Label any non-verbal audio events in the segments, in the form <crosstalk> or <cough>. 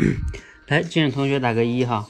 <coughs> 来，进入同学打个一哈。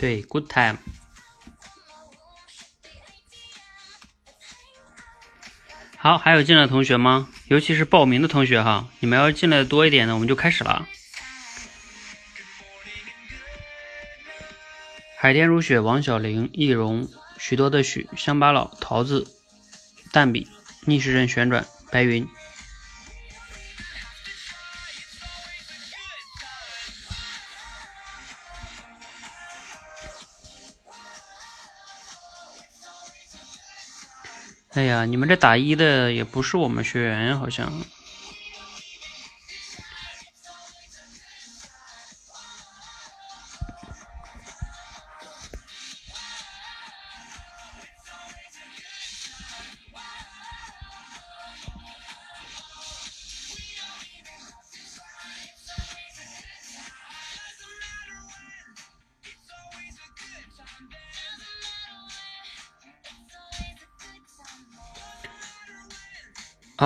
对，good time。好，还有进来的同学吗？尤其是报名的同学哈，你们要进来的多一点呢，我们就开始了。海天如雪，王小玲，易容，许多的许，乡巴佬，桃子，蛋比，逆时针旋转，白云。哎呀，你们这打一的也不是我们学员，好像。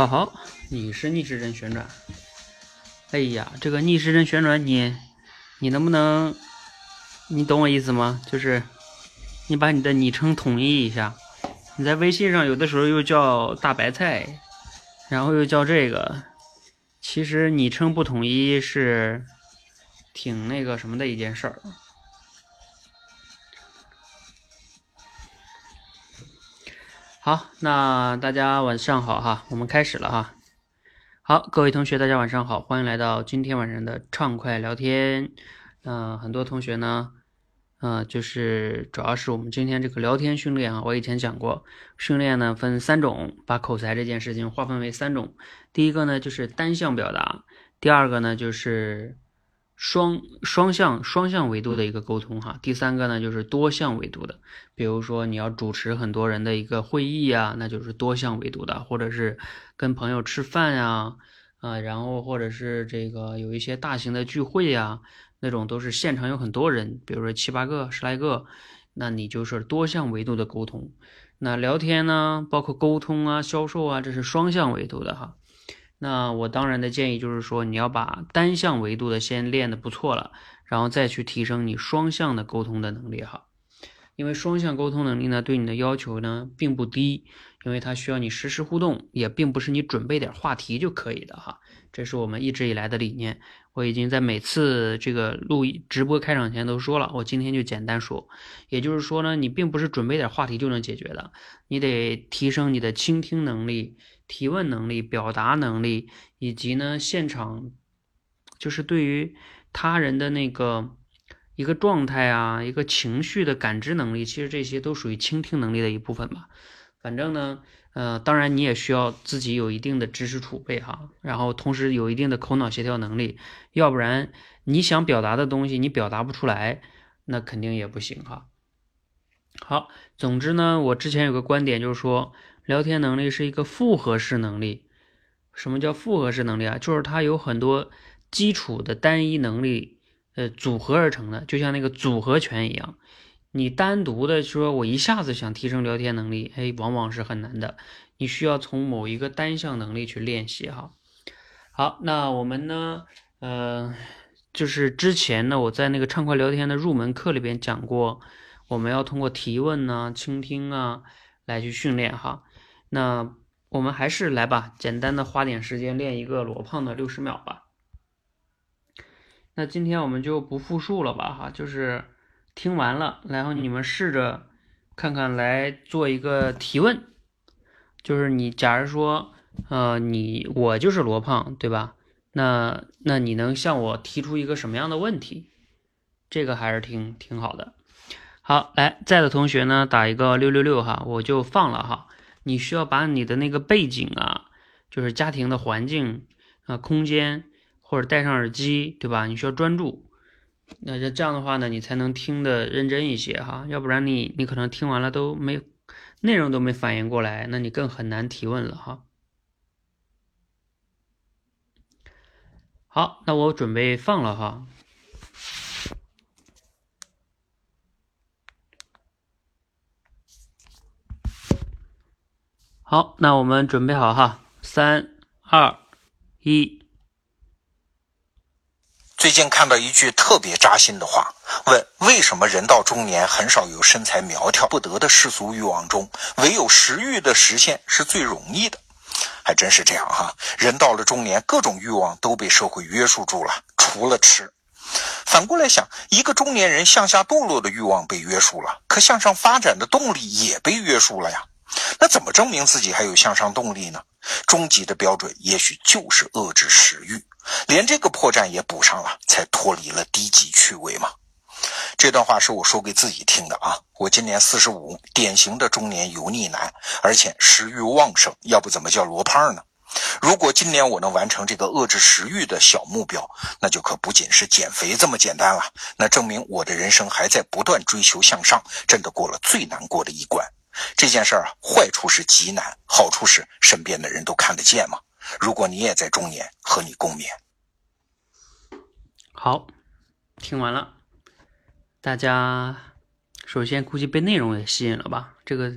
哦好，你是逆时针旋转。哎呀，这个逆时针旋转，你你能不能，你懂我意思吗？就是你把你的昵称统一一下。你在微信上有的时候又叫大白菜，然后又叫这个，其实昵称不统一是挺那个什么的一件事儿。好，那大家晚上好哈，我们开始了哈。好，各位同学，大家晚上好，欢迎来到今天晚上的畅快聊天。嗯，很多同学呢，嗯，就是主要是我们今天这个聊天训练啊，我以前讲过，训练呢分三种，把口才这件事情划分为三种。第一个呢就是单向表达，第二个呢就是。双双向双向维度的一个沟通哈，第三个呢就是多项维度的，比如说你要主持很多人的一个会议啊，那就是多项维度的，或者是跟朋友吃饭呀，啊，然后或者是这个有一些大型的聚会呀，那种都是现场有很多人，比如说七八个、十来个，那你就是多项维度的沟通。那聊天呢，包括沟通啊、销售啊，这是双向维度的哈。那我当然的建议就是说，你要把单向维度的先练的不错了，然后再去提升你双向的沟通的能力哈。因为双向沟通能力呢，对你的要求呢并不低，因为它需要你实时互动，也并不是你准备点话题就可以的哈。这是我们一直以来的理念。我已经在每次这个录直播开场前都说了，我今天就简单说，也就是说呢，你并不是准备点话题就能解决的，你得提升你的倾听能力。提问能力、表达能力，以及呢，现场就是对于他人的那个一个状态啊，一个情绪的感知能力，其实这些都属于倾听能力的一部分吧。反正呢，呃，当然你也需要自己有一定的知识储备哈，然后同时有一定的口脑协调能力，要不然你想表达的东西你表达不出来，那肯定也不行哈。好，总之呢，我之前有个观点就是说。聊天能力是一个复合式能力。什么叫复合式能力啊？就是它有很多基础的单一能力，呃，组合而成的，就像那个组合拳一样。你单独的说，我一下子想提升聊天能力，哎，往往是很难的。你需要从某一个单项能力去练习哈。好，那我们呢，呃，就是之前呢，我在那个畅快聊天的入门课里边讲过，我们要通过提问呢、倾听啊，来去训练哈。那我们还是来吧，简单的花点时间练一个罗胖的六十秒吧。那今天我们就不复述了吧，哈，就是听完了，然后你们试着看看来做一个提问，就是你假如说，呃，你我就是罗胖，对吧？那那你能向我提出一个什么样的问题？这个还是挺挺好的。好，来在的同学呢，打一个六六六哈，我就放了哈。你需要把你的那个背景啊，就是家庭的环境啊、空间，或者戴上耳机，对吧？你需要专注。那这这样的话呢，你才能听得认真一些哈，要不然你你可能听完了都没内容都没反应过来，那你更很难提问了哈。好，那我准备放了哈。好，那我们准备好哈，三二一。最近看到一句特别扎心的话，问为什么人到中年很少有身材苗条不得的世俗欲望中，唯有食欲的实现是最容易的？还真是这样哈，人到了中年，各种欲望都被社会约束住了，除了吃。反过来想，一个中年人向下堕落的欲望被约束了，可向上发展的动力也被约束了呀。那怎么证明自己还有向上动力呢？终极的标准也许就是遏制食欲。连这个破绽也补上了，才脱离了低级趣味嘛。这段话是我说给自己听的啊。我今年四十五，典型的中年油腻男，而且食欲旺盛，要不怎么叫罗胖呢？如果今年我能完成这个遏制食欲的小目标，那就可不仅是减肥这么简单了。那证明我的人生还在不断追求向上，真的过了最难过的一关。这件事儿啊，坏处是极难，好处是身边的人都看得见嘛。如果你也在中年，和你共勉。好，听完了，大家首先估计被内容也吸引了吧？这个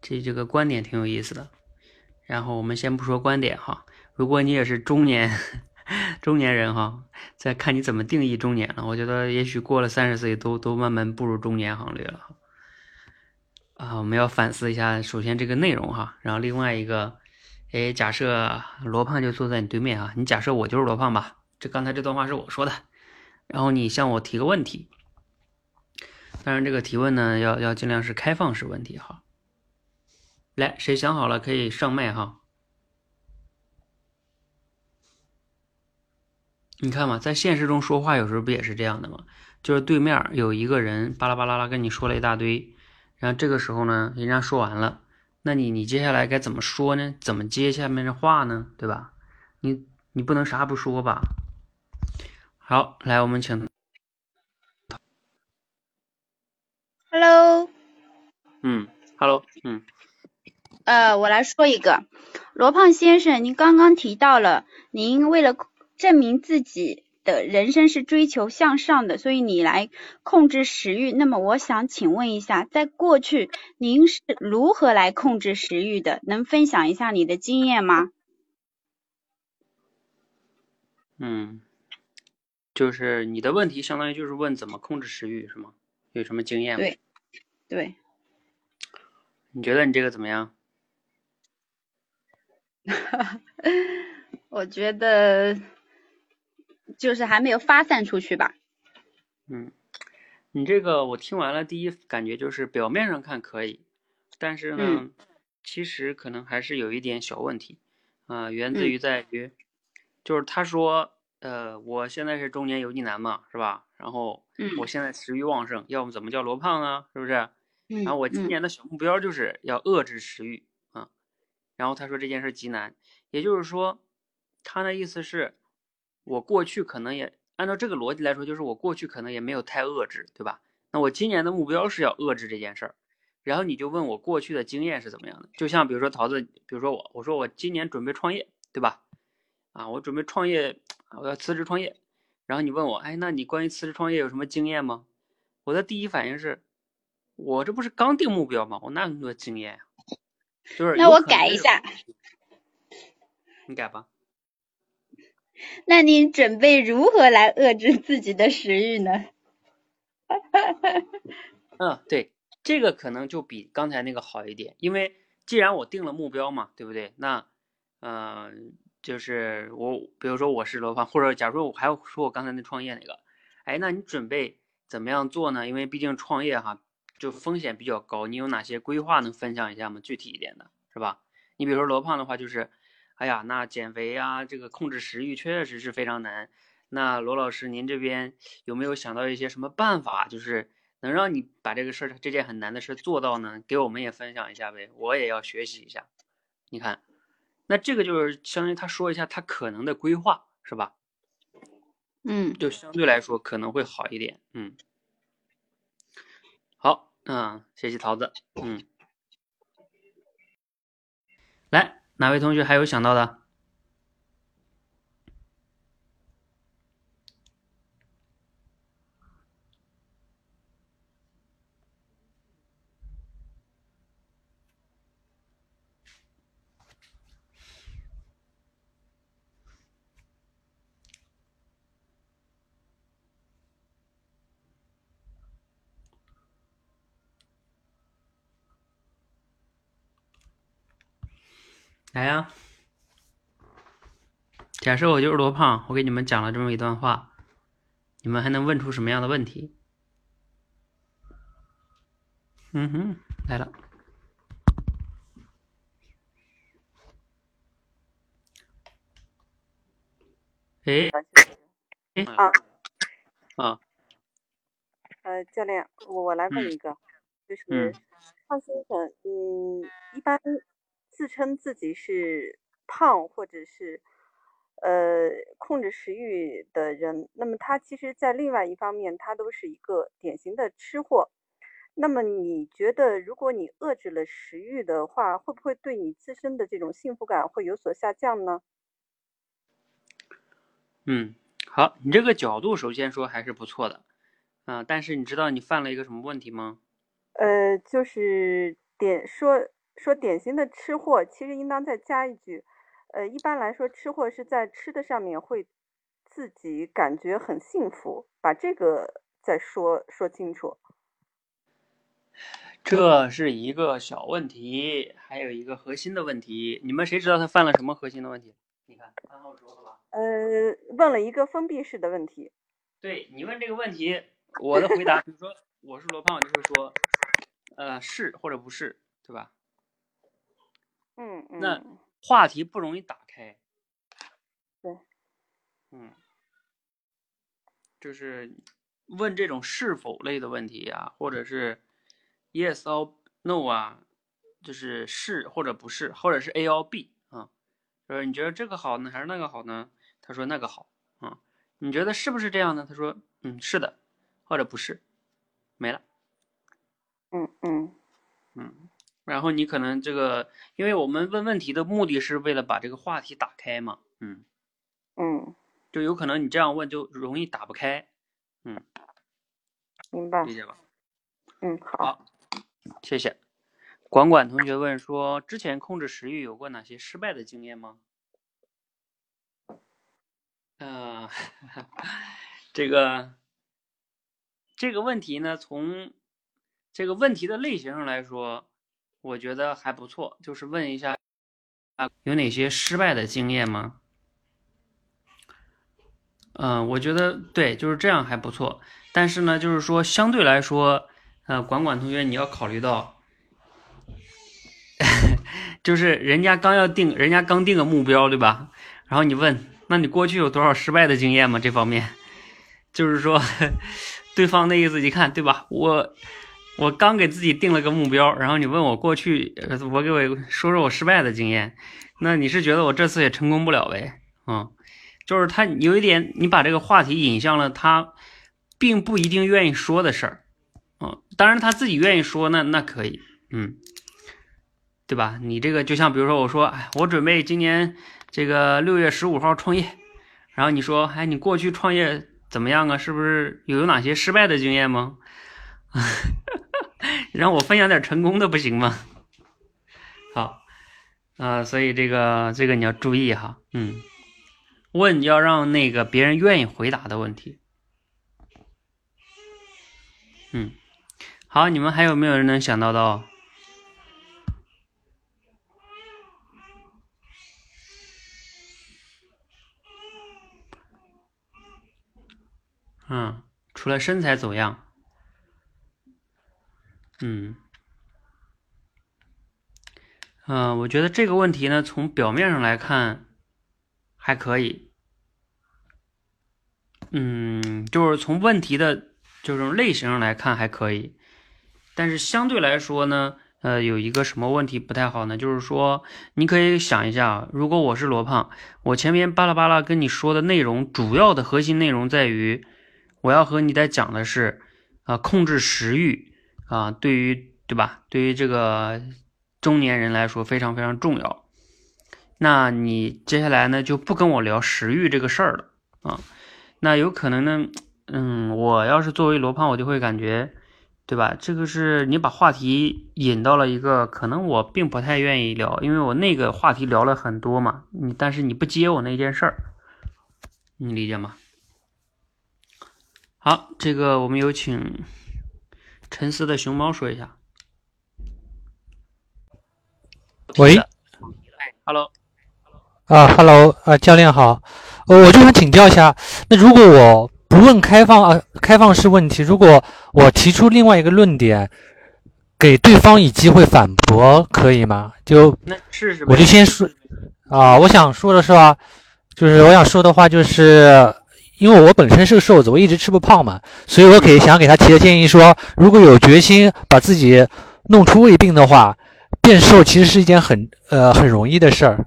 这这个观点挺有意思的。然后我们先不说观点哈，如果你也是中年 <laughs> 中年人哈，再看你怎么定义中年了。我觉得也许过了三十岁，都都慢慢步入中年行列了。啊，我们要反思一下，首先这个内容哈，然后另外一个。哎，假设罗胖就坐在你对面啊，你假设我就是罗胖吧？这刚才这段话是我说的，然后你向我提个问题，当然这个提问呢，要要尽量是开放式问题哈。来，谁想好了可以上麦哈。你看嘛，在现实中说话有时候不也是这样的吗？就是对面有一个人巴拉巴拉拉跟你说了一大堆，然后这个时候呢，人家说完了。那你你接下来该怎么说呢？怎么接下面的话呢？对吧？你你不能啥不说吧？好，来我们请。Hello。嗯，Hello，嗯。呃，我来说一个，罗胖先生，您刚刚提到了，您为了证明自己。的人生是追求向上的，所以你来控制食欲。那么我想请问一下，在过去您是如何来控制食欲的？能分享一下你的经验吗？嗯，就是你的问题相当于就是问怎么控制食欲是吗？有什么经验吗？对，对。你觉得你这个怎么样？<laughs> 我觉得。就是还没有发散出去吧。嗯，你这个我听完了，第一感觉就是表面上看可以，但是呢，其实可能还是有一点小问题啊，源自于在于，就是他说，呃，我现在是中年油腻男嘛，是吧？然后我现在食欲旺盛，要么怎么叫罗胖啊？是不是？然后我今年的小目标就是要遏制食欲啊。然后他说这件事极难，也就是说，他的意思是。我过去可能也按照这个逻辑来说，就是我过去可能也没有太遏制，对吧？那我今年的目标是要遏制这件事儿。然后你就问我过去的经验是怎么样的？就像比如说桃子，比如说我，我说我今年准备创业，对吧？啊，我准备创业，我要辞职创业。然后你问我，哎，那你关于辞职创业有什么经验吗？我的第一反应是，我这不是刚定目标吗？我哪有那么多经验呀？就是那我改一下，你改吧。那你准备如何来遏制自己的食欲呢？哈 <laughs> 哈嗯，对，这个可能就比刚才那个好一点，因为既然我定了目标嘛，对不对？那，嗯，就是我，比如说我是罗胖，或者假如说我还要说我刚才那创业那个，哎，那你准备怎么样做呢？因为毕竟创业哈，就风险比较高。你有哪些规划能分享一下吗？具体一点的，是吧？你比如说罗胖的话，就是，哎呀，那减肥呀，这个控制食欲确实是非常难。那罗老师，您这边有没有想到一些什么办法，就是能让你把这个事儿这件很难的事做到呢？给我们也分享一下呗，我也要学习一下。你看，那这个就是相当于他说一下他可能的规划，是吧？嗯，就相对来说可能会好一点。嗯，好，嗯，谢谢桃子。嗯，来，哪位同学还有想到的？来呀！假设我就是罗胖，我给你们讲了这么一段话，你们还能问出什么样的问题？嗯哼，来了。哎，哎啊啊，呃，教练，我我来问一个，就是胖先生，嗯，一般。自称自己是胖或者是呃控制食欲的人，那么他其实，在另外一方面，他都是一个典型的吃货。那么你觉得，如果你遏制了食欲的话，会不会对你自身的这种幸福感会有所下降呢？嗯，好，你这个角度首先说还是不错的，啊，但是你知道你犯了一个什么问题吗？呃，就是点说。说典型的吃货，其实应当再加一句，呃，一般来说，吃货是在吃的上面会自己感觉很幸福，把这个再说说清楚。这是一个小问题，还有一个核心的问题，你们谁知道他犯了什么核心的问题？你看，三号桌子吧。呃，问了一个封闭式的问题。对你问这个问题，我的回答，比如说我是罗胖，就会说，呃，是或者不是，对吧？嗯，那话题不容易打开。对，嗯，就是问这种是否类的问题啊，或者是 yes or no 啊，就是是或者不是，或者是 A or B 啊，就是你觉得这个好呢，还是那个好呢？他说那个好啊，你觉得是不是这样呢？他说嗯，是的，或者不是，没了。嗯嗯嗯。然后你可能这个，因为我们问问题的目的是为了把这个话题打开嘛，嗯嗯，就有可能你这样问就容易打不开，嗯，明白，理解吧？嗯，好，谢谢。管管同学问说，之前控制食欲有过哪些失败的经验吗？嗯，<laughs> 这个这个问题呢，从这个问题的类型上来说。我觉得还不错，就是问一下啊，有哪些失败的经验吗？嗯，我觉得对，就是这样还不错。但是呢，就是说相对来说，呃，管管同学你要考虑到，<laughs> 就是人家刚要定，人家刚定个目标，对吧？然后你问，那你过去有多少失败的经验吗？这方面，就是说，<laughs> 对方的意思，你看，对吧？我。我刚给自己定了个目标，然后你问我过去，我给我说说我失败的经验，那你是觉得我这次也成功不了呗？嗯，就是他有一点，你把这个话题引向了他并不一定愿意说的事儿，嗯，当然他自己愿意说，那那可以，嗯，对吧？你这个就像比如说我说，哎，我准备今年这个六月十五号创业，然后你说，哎，你过去创业怎么样啊？是不是有有哪些失败的经验吗？让我分享点成功的不行吗？<laughs> 好，啊，所以这个这个你要注意哈，嗯，问要让那个别人愿意回答的问题，嗯，好，你们还有没有人能想到的？嗯，除了身材走样。嗯，嗯，我觉得这个问题呢，从表面上来看还可以。嗯，就是从问题的这种类型上来看还可以，但是相对来说呢，呃，有一个什么问题不太好呢？就是说，你可以想一下，如果我是罗胖，我前面巴拉巴拉跟你说的内容，主要的核心内容在于，我要和你在讲的是，啊，控制食欲啊，对于对吧？对于这个中年人来说非常非常重要。那你接下来呢就不跟我聊食欲这个事儿了啊？那有可能呢，嗯，我要是作为罗胖，我就会感觉，对吧？这个是你把话题引到了一个可能我并不太愿意聊，因为我那个话题聊了很多嘛，你但是你不接我那件事儿，你理解吗？好，这个我们有请沉思的熊猫说一下。喂，Hello，啊，Hello，啊，教练好。呃，我就想请教一下，那如果我不问开放啊开放式问题，如果我提出另外一个论点，给对方以机会反驳，可以吗？就那试试。我就先说啊，我想说的是吧，就是我想说的话就是，因为我本身是个瘦子，我一直吃不胖嘛，所以我给想给他提的建议说，如果有决心把自己弄出胃病的话，变瘦其实是一件很呃很容易的事儿。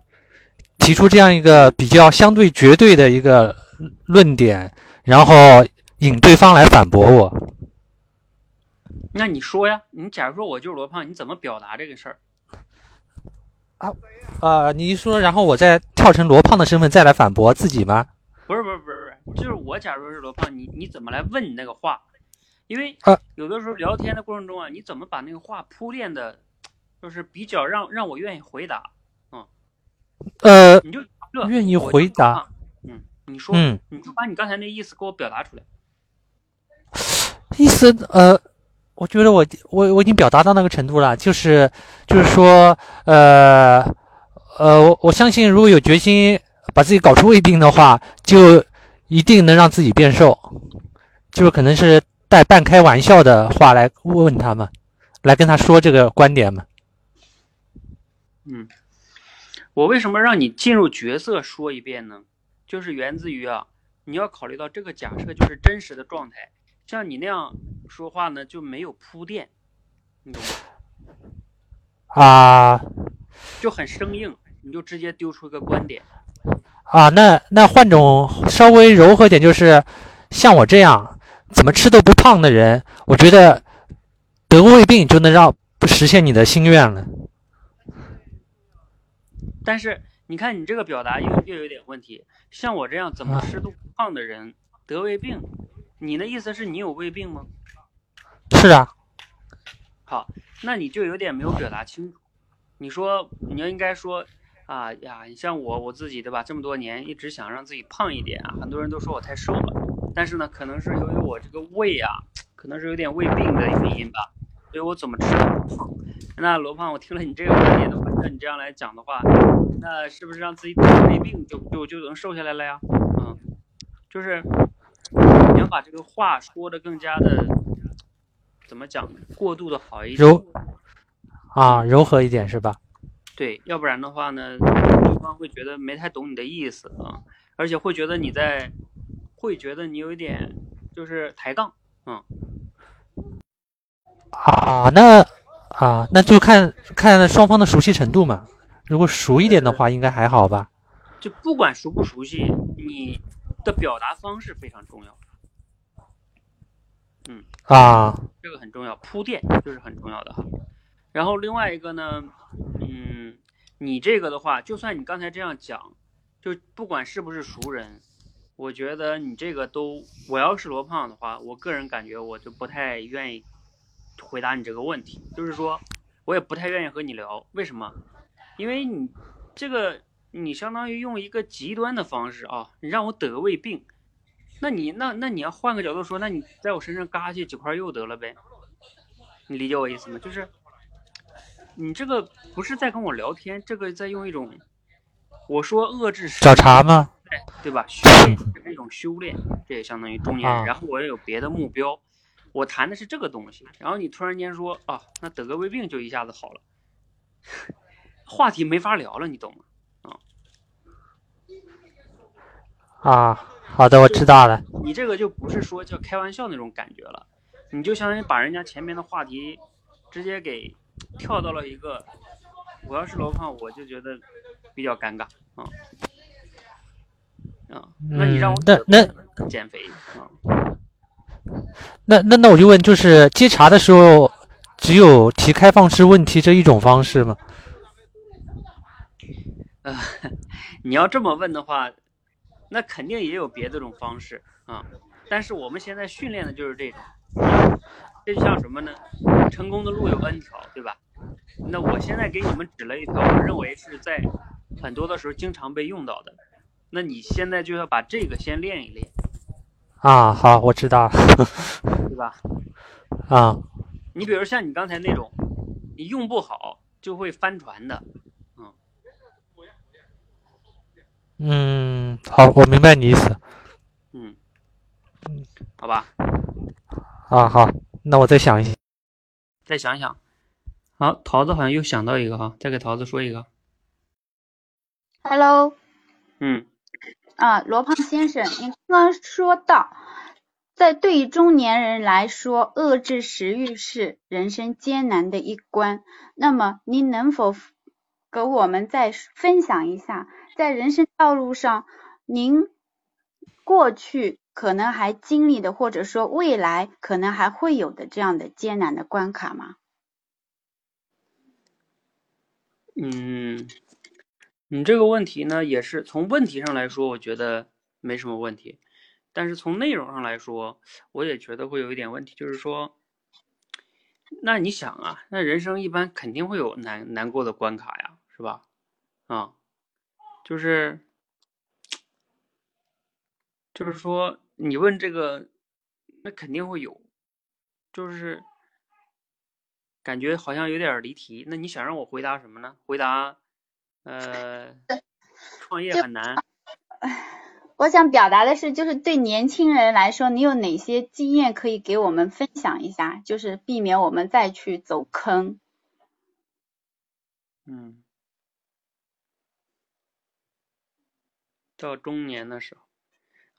提出这样一个比较相对绝对的一个论点，然后引对方来反驳我。那你说呀？你假如说我就是罗胖，你怎么表达这个事儿？啊啊！你一说，然后我再跳成罗胖的身份再来反驳自己吗？不是不是不是不是，就是我假如是罗胖，你你怎么来问你那个话？因为有的时候聊天的过程中啊，你怎么把那个话铺垫的，就是比较让让我愿意回答。嗯呃，你就愿意回答，嗯，你说，嗯，你就把你刚才那意思给我表达出来。意思，呃，我觉得我我我已经表达到那个程度了，就是就是说，呃呃，我我相信，如果有决心把自己搞出胃病的话，就一定能让自己变瘦。就是可能是带半开玩笑的话来问他们，来跟他说这个观点嘛。嗯。我为什么让你进入角色说一遍呢？就是源自于啊，你要考虑到这个假设就是真实的状态。像你那样说话呢，就没有铺垫，你懂吗？啊，就很生硬，你就直接丢出一个观点。啊，那那换种稍微柔和点，就是像我这样怎么吃都不胖的人，我觉得得胃病就能让实现你的心愿了。但是你看，你这个表达又又有点问题。像我这样怎么吃都不胖的人得胃病，你的意思是你有胃病吗？是啊。好，那你就有点没有表达清楚。你说你要应该说啊呀，你像我我自己对吧？这么多年一直想让自己胖一点啊，很多人都说我太瘦了。但是呢，可能是由于我这个胃啊，可能是有点胃病的原因吧。所以我怎么吃都不胖。那罗胖，我听了你这个观点的话，那你这样来讲的话，那是不是让自己得胃病就就就能瘦下来了呀？嗯，就是你要把这个话说的更加的怎么讲，过度的好一点，柔啊，柔和一点是吧？对，要不然的话呢，对方会觉得没太懂你的意思啊，而且会觉得你在，会觉得你有一点就是抬杠，嗯。啊，那啊，那就看看双方的熟悉程度嘛。如果熟一点的话，应该还好吧？就不管熟不熟悉，你的表达方式非常重要。嗯啊，这个很重要，铺垫就是很重要的哈。然后另外一个呢，嗯，你这个的话，就算你刚才这样讲，就不管是不是熟人，我觉得你这个都，我要是罗胖的话，我个人感觉我就不太愿意。回答你这个问题，就是说，我也不太愿意和你聊，为什么？因为你这个，你相当于用一个极端的方式啊，你让我得胃病，那你那那你要换个角度说，那你在我身上嘎去几块肉得了呗？你理解我意思吗？就是你这个不是在跟我聊天，这个在用一种，我说遏制找茬吗？对吧？修炼是一种修炼，这也相当于中年人，然后我也有别的目标。我谈的是这个东西，然后你突然间说啊，那得个胃病就一下子好了，<laughs> 话题没法聊了，你懂吗？啊啊，好的，我知道了。你这个就不是说叫开玩笑那种感觉了，你就相当于把人家前面的话题直接给跳到了一个，我要是罗胖，我就觉得比较尴尬啊啊，那你让我嗯那那减肥啊？那那那我就问，就是接茬的时候，只有提开放式问题这一种方式吗？呃，<laughs> 你要这么问的话，那肯定也有别的种方式啊。但是我们现在训练的就是这种，这就像什么呢？成功的路有 N 条，对吧？那我现在给你们指了一条，我认为是在很多的时候经常被用到的。那你现在就要把这个先练一练啊，好，我知道了，对吧？啊，你比如像你刚才那种，你用不好就会翻船的。嗯，好，我明白你意思。嗯，好吧。啊，好，那我再想一想。再想想。好，桃子好像又想到一个哈，再给桃子说一个。Hello。嗯。啊，罗胖先生，你刚刚说到，在对于中年人来说，遏制食欲是人生艰难的一关。那么，您能否给我们再分享一下？在人生道路上，您过去可能还经历的，或者说未来可能还会有的这样的艰难的关卡吗？嗯，你这个问题呢，也是从问题上来说，我觉得没什么问题，但是从内容上来说，我也觉得会有一点问题，就是说，那你想啊，那人生一般肯定会有难难过的关卡呀，是吧？啊。就是，就是说，你问这个，那肯定会有，就是感觉好像有点离题。那你想让我回答什么呢？回答，呃，<laughs> 创业很难。我想表达的是，就是对年轻人来说，你有哪些经验可以给我们分享一下，就是避免我们再去走坑。嗯。到中年的时候，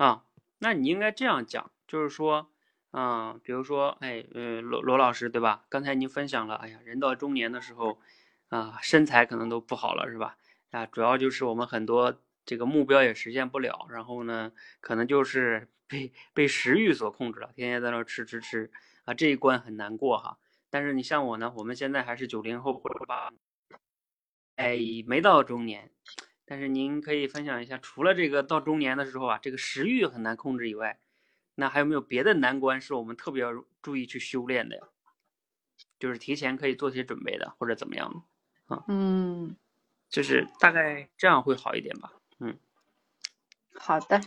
啊，那你应该这样讲，就是说，嗯，比如说，哎，呃，罗罗老师对吧？刚才您分享了，哎呀，人到中年的时候，啊，身材可能都不好了，是吧？啊，主要就是我们很多这个目标也实现不了，然后呢，可能就是被被食欲所控制了，天天在那吃吃吃，啊，这一关很难过哈。但是你像我呢，我们现在还是九零后或者八，哎，没到中年。但是您可以分享一下，除了这个到中年的时候啊，这个食欲很难控制以外，那还有没有别的难关是我们特别要注意去修炼的呀？就是提前可以做些准备的，或者怎么样的啊？嗯，就是大概这样会好一点吧。嗯，好的。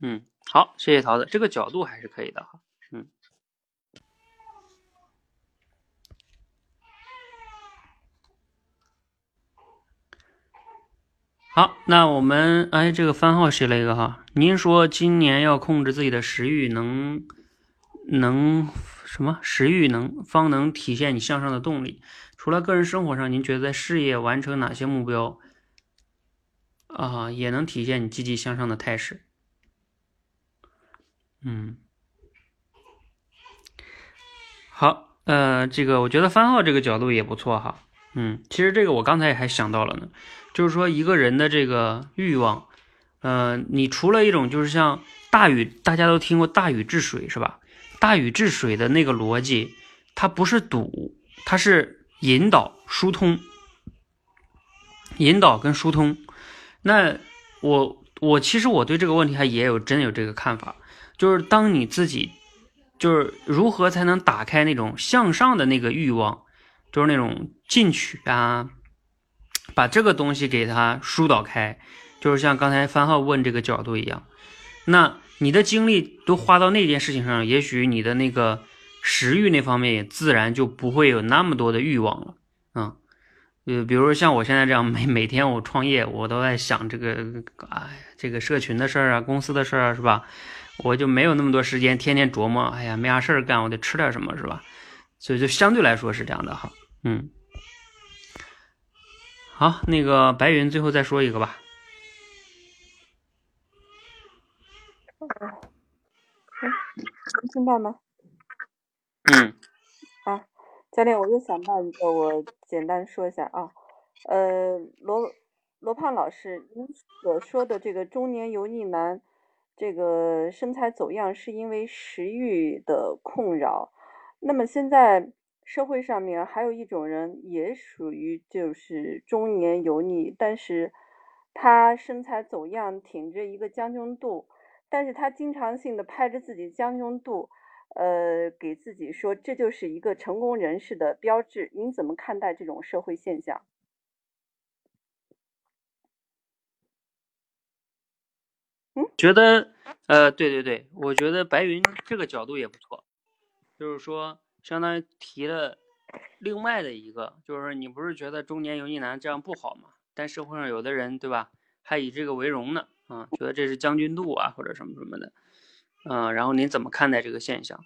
嗯，好，谢谢桃子，这个角度还是可以的哈。嗯。好，那我们哎，这个番号写了一个哈。您说今年要控制自己的食欲，能能什么？食欲能方能体现你向上的动力。除了个人生活上，您觉得在事业完成哪些目标啊，也能体现你积极向上的态势？嗯，好，呃，这个我觉得番号这个角度也不错哈。嗯，其实这个我刚才也还想到了呢。就是说，一个人的这个欲望，呃，你除了一种就是像大禹，大家都听过大禹治水是吧？大禹治水的那个逻辑，它不是堵，它是引导疏通，引导跟疏通。那我我其实我对这个问题还也有真有这个看法，就是当你自己就是如何才能打开那种向上的那个欲望，就是那种进取啊。把这个东西给它疏导开，就是像刚才番号问这个角度一样，那你的精力都花到那件事情上，也许你的那个食欲那方面也自然就不会有那么多的欲望了。嗯，呃，比如说像我现在这样，每每天我创业，我都在想这个，哎，这个社群的事儿啊，公司的事儿啊，是吧？我就没有那么多时间天天琢磨，哎呀，没啥事儿干，我得吃点什么，是吧？所以就相对来说是这样的哈，嗯。好，那个白云最后再说一个吧。嗯，能听到吗？嗯，好，教练，我又想到一个，我简单说一下啊。呃，罗罗胖老师，您所说的这个中年油腻男，这个身材走样是因为食欲的困扰。那么现在。社会上面还有一种人，也属于就是中年油腻，但是他身材走样，挺着一个将军肚，但是他经常性的拍着自己将军肚，呃，给自己说这就是一个成功人士的标志。您怎么看待这种社会现象？嗯，觉得，呃，对对对，我觉得白云这个角度也不错，就是说。相当于提了另外的一个，就是你不是觉得中年油腻男这样不好吗？但社会上有的人，对吧，还以这个为荣呢，啊，觉得这是将军肚啊，或者什么什么的，嗯，然后您怎么看待这个现象？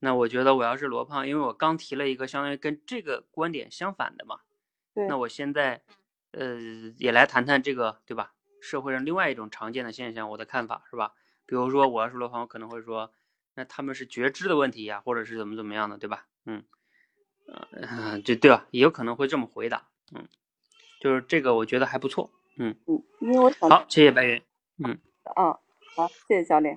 那我觉得我要是罗胖，因为我刚提了一个相当于跟这个观点相反的嘛，对，那我现在呃也来谈谈这个，对吧？社会上另外一种常见的现象，我的看法是吧？比如说我要是罗胖，我可能会说。那他们是觉知的问题呀，或者是怎么怎么样的，对吧？嗯，呃，<laughs> 就对吧？也有可能会这么回答，嗯，就是这个，我觉得还不错，嗯嗯，因为我想好，谢谢白云，嗯，啊，好，谢谢教练。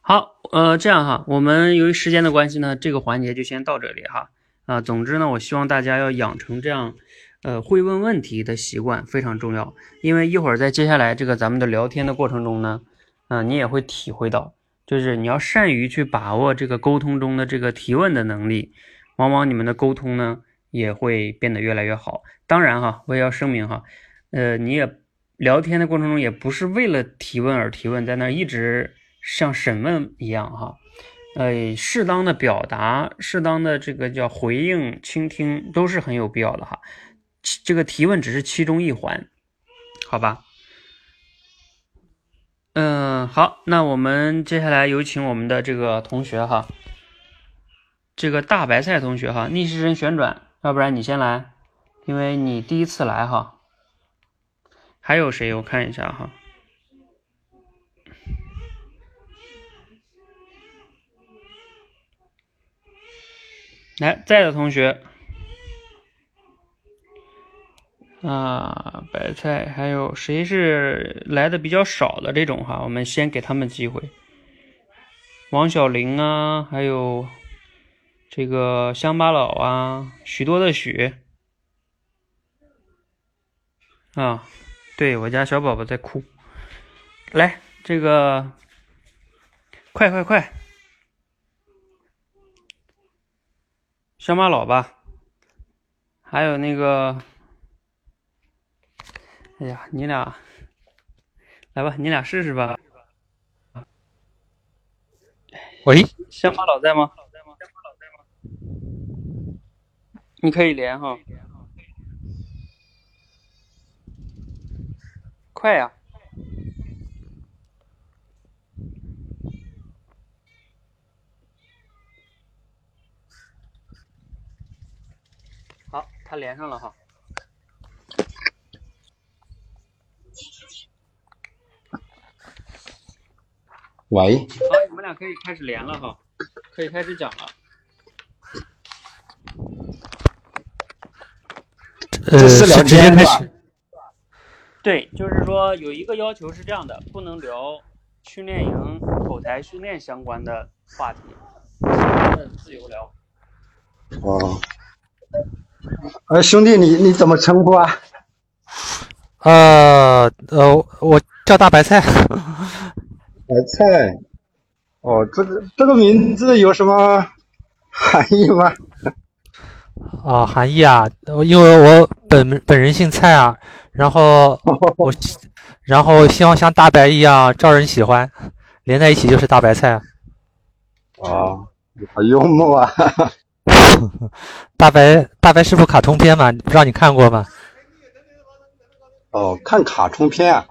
好，呃，这样哈，我们由于时间的关系呢，这个环节就先到这里哈，啊，总之呢，我希望大家要养成这样，呃，会问问题的习惯非常重要，因为一会儿在接下来这个咱们的聊天的过程中呢，啊，你也会体会到。就是你要善于去把握这个沟通中的这个提问的能力，往往你们的沟通呢也会变得越来越好。当然哈，我也要声明哈，呃，你也聊天的过程中也不是为了提问而提问，在那一直像审问一样哈，呃，适当的表达，适当的这个叫回应、倾听都是很有必要的哈。这个提问只是其中一环，好吧？嗯，好，那我们接下来有请我们的这个同学哈，这个大白菜同学哈，逆时针旋转，要不然你先来，因为你第一次来哈。还有谁？我看一下哈，来在的同学。啊，白菜，还有谁是来的比较少的这种哈？我们先给他们机会。王小玲啊，还有这个乡巴佬啊，许多的许啊，对我家小宝宝在哭。来，这个快快快，乡巴佬吧，还有那个。哎呀，你俩来吧，你俩试试吧。喂，乡巴佬在吗？你可以连哈，快呀！好，他连上了哈。喂，好，你们俩可以开始连了哈，可以开始讲了。呃，是直接开始。对，就是说有一个要求是这样的，不能聊训练营口才训练相关的话题，自由聊。哦，呃，兄弟，你你怎么称呼啊？呃呃，我叫大白菜。白菜，哦，这个这个名字有什么含义吗？啊，<laughs> 含义啊，因为我本本人姓蔡啊，然后我，<laughs> 然后希望像大白一样招人喜欢，连在一起就是大白菜。哦，好幽默啊！<laughs> 大白大白是部卡通片嘛？不知道你看过吗？哦，看卡通片啊。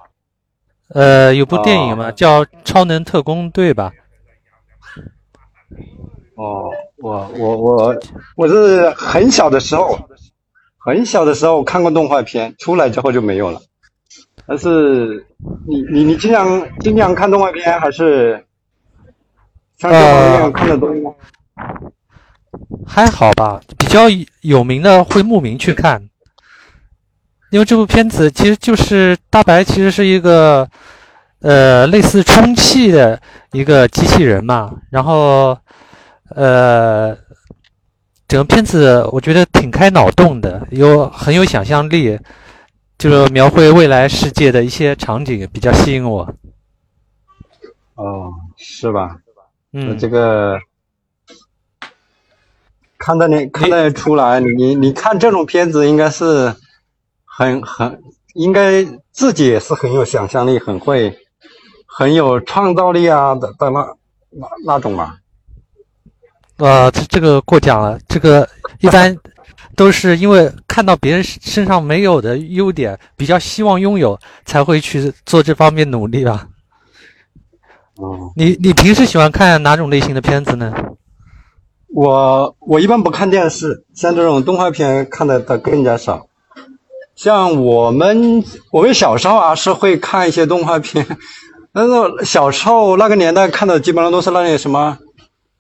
呃，有部电影嘛，哦叫《超能特工队》吧？哦，我我我我是很小的时候，很小的时候看过动画片，出来之后就没有了。但是你你你经常经常看动画片，还是像这方面看的多吗？还好吧，比较有名的会慕名去看，因为这部片子其实就是大白其实是一个呃类似充气的一个机器人嘛，然后呃整个片子我觉得挺开脑洞的，有很有想象力，就是描绘未来世界的一些场景比较吸引我。哦，是吧？嗯，这个看得你看得出来，你你看这种片子应该是很很应该自己也是很有想象力，很会很有创造力啊的的那那那种嘛。呃，这这个过奖了，这个一般都是因为看到别人身上没有的优点，比较希望拥有，才会去做这方面努力吧。哦，你你平时喜欢看哪种类型的片子呢？我我一般不看电视，像这种动画片看的的更加少。像我们我们小时候啊是会看一些动画片，但是小时候那个年代看的基本上都是那些什么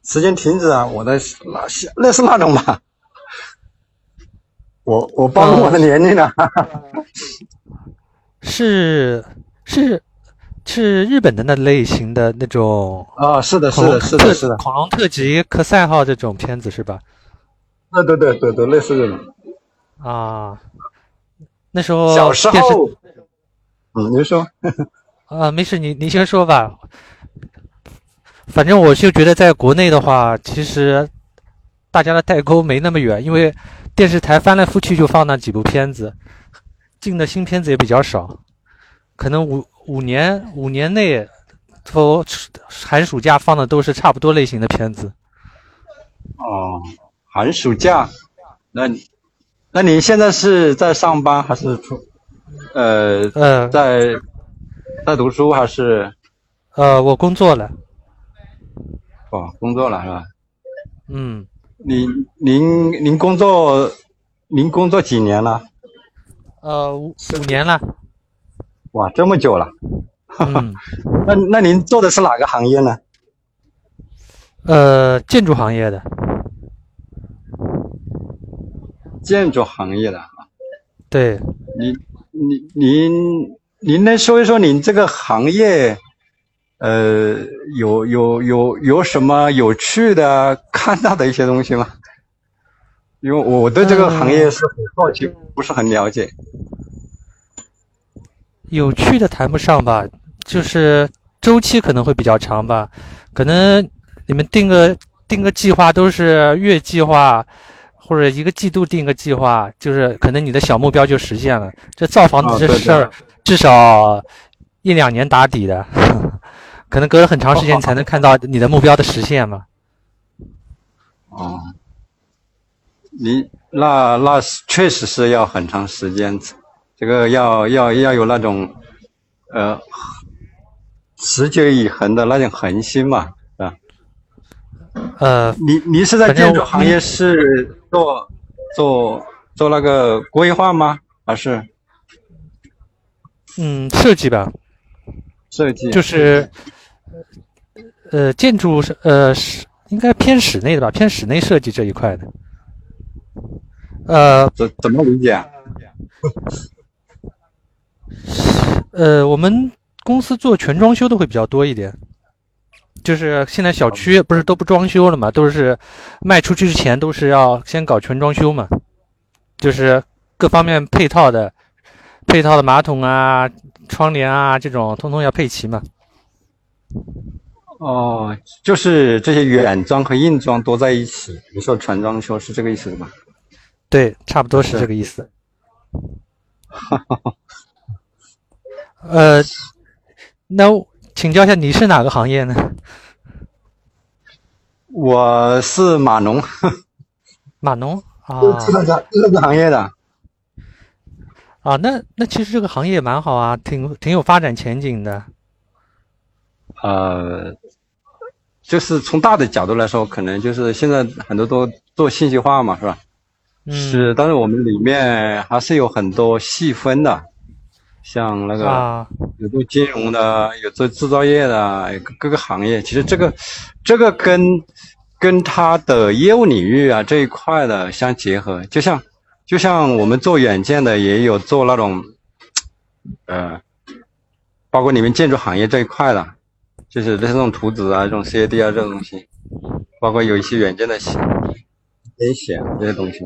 时间停止啊，我的那类似那种吧。<laughs> 我我暴露我的年龄 <laughs> 了。是是是日本的那类型的那种啊，是的，是的，是的，是的，恐龙特辑、科赛号这种片子是吧？对对对对对，类似这种。啊，那时候小时电视候，嗯，您说，<laughs> 啊，没事，你你先说吧。反正我就觉得，在国内的话，其实大家的代沟没那么远，因为电视台翻来覆去就放那几部片子，进的新片子也比较少，可能五五年五年内都寒暑假放的都是差不多类型的片子。哦，寒暑假，那你那您现在是在上班还是出，呃，呃在在读书还是呃，我工作了，哦工作了是吧？嗯，您您您工作您工作几年了？呃五五年了，哇，这么久了。嗯，<laughs> 那那您做的是哪个行业呢？呃，建筑行业的，建筑行业的。对，您您您您能说一说您这个行业，呃，有有有有什么有趣的看到的一些东西吗？因为我对这个行业是很好奇，不是很了解。有趣的谈不上吧，就是周期可能会比较长吧，可能你们定个定个计划都是月计划，或者一个季度定个计划，就是可能你的小目标就实现了。这造房子这事儿，至少一两年打底的，<laughs> 可能隔了很长时间才能看到你的目标的实现嘛。哦，你那那是确实是要很长时间，这个要要要有那种呃持久以恒的那种恒心嘛，是吧？呃，你你是在建筑行业是做做做那个规划吗？还是嗯，设计吧，设计？就是呃，建筑是呃是应该偏室内的吧，偏室内设计这一块的。呃怎怎么理解啊？<laughs> 呃，我们公司做全装修的会比较多一点，就是现在小区不是都不装修了嘛，都是卖出去之前都是要先搞全装修嘛，就是各方面配套的，配套的马桶啊、窗帘啊这种，通通要配齐嘛。哦，就是这些软装和硬装都在一起。你说全装修是这个意思吗？对，差不多是这个意思。哈哈哈呃，那请教一下，你是哪个行业呢？我是码农，码农啊，是那个是那个行业的。啊，那那其实这个行业蛮好啊，挺挺有发展前景的。呃，就是从大的角度来说，可能就是现在很多都做信息化嘛，是吧？嗯，是，但是我们里面还是有很多细分的，像那个啊，有做金融的，有做制造业的，各各个行业。其实这个这个跟跟他的业务领域啊这一块的相结合，就像就像我们做软件的，也有做那种呃，包括你们建筑行业这一块的，就是类似这种图纸啊、这种 CAD 啊这种东西，包括有一些软件的写编写啊这些东西。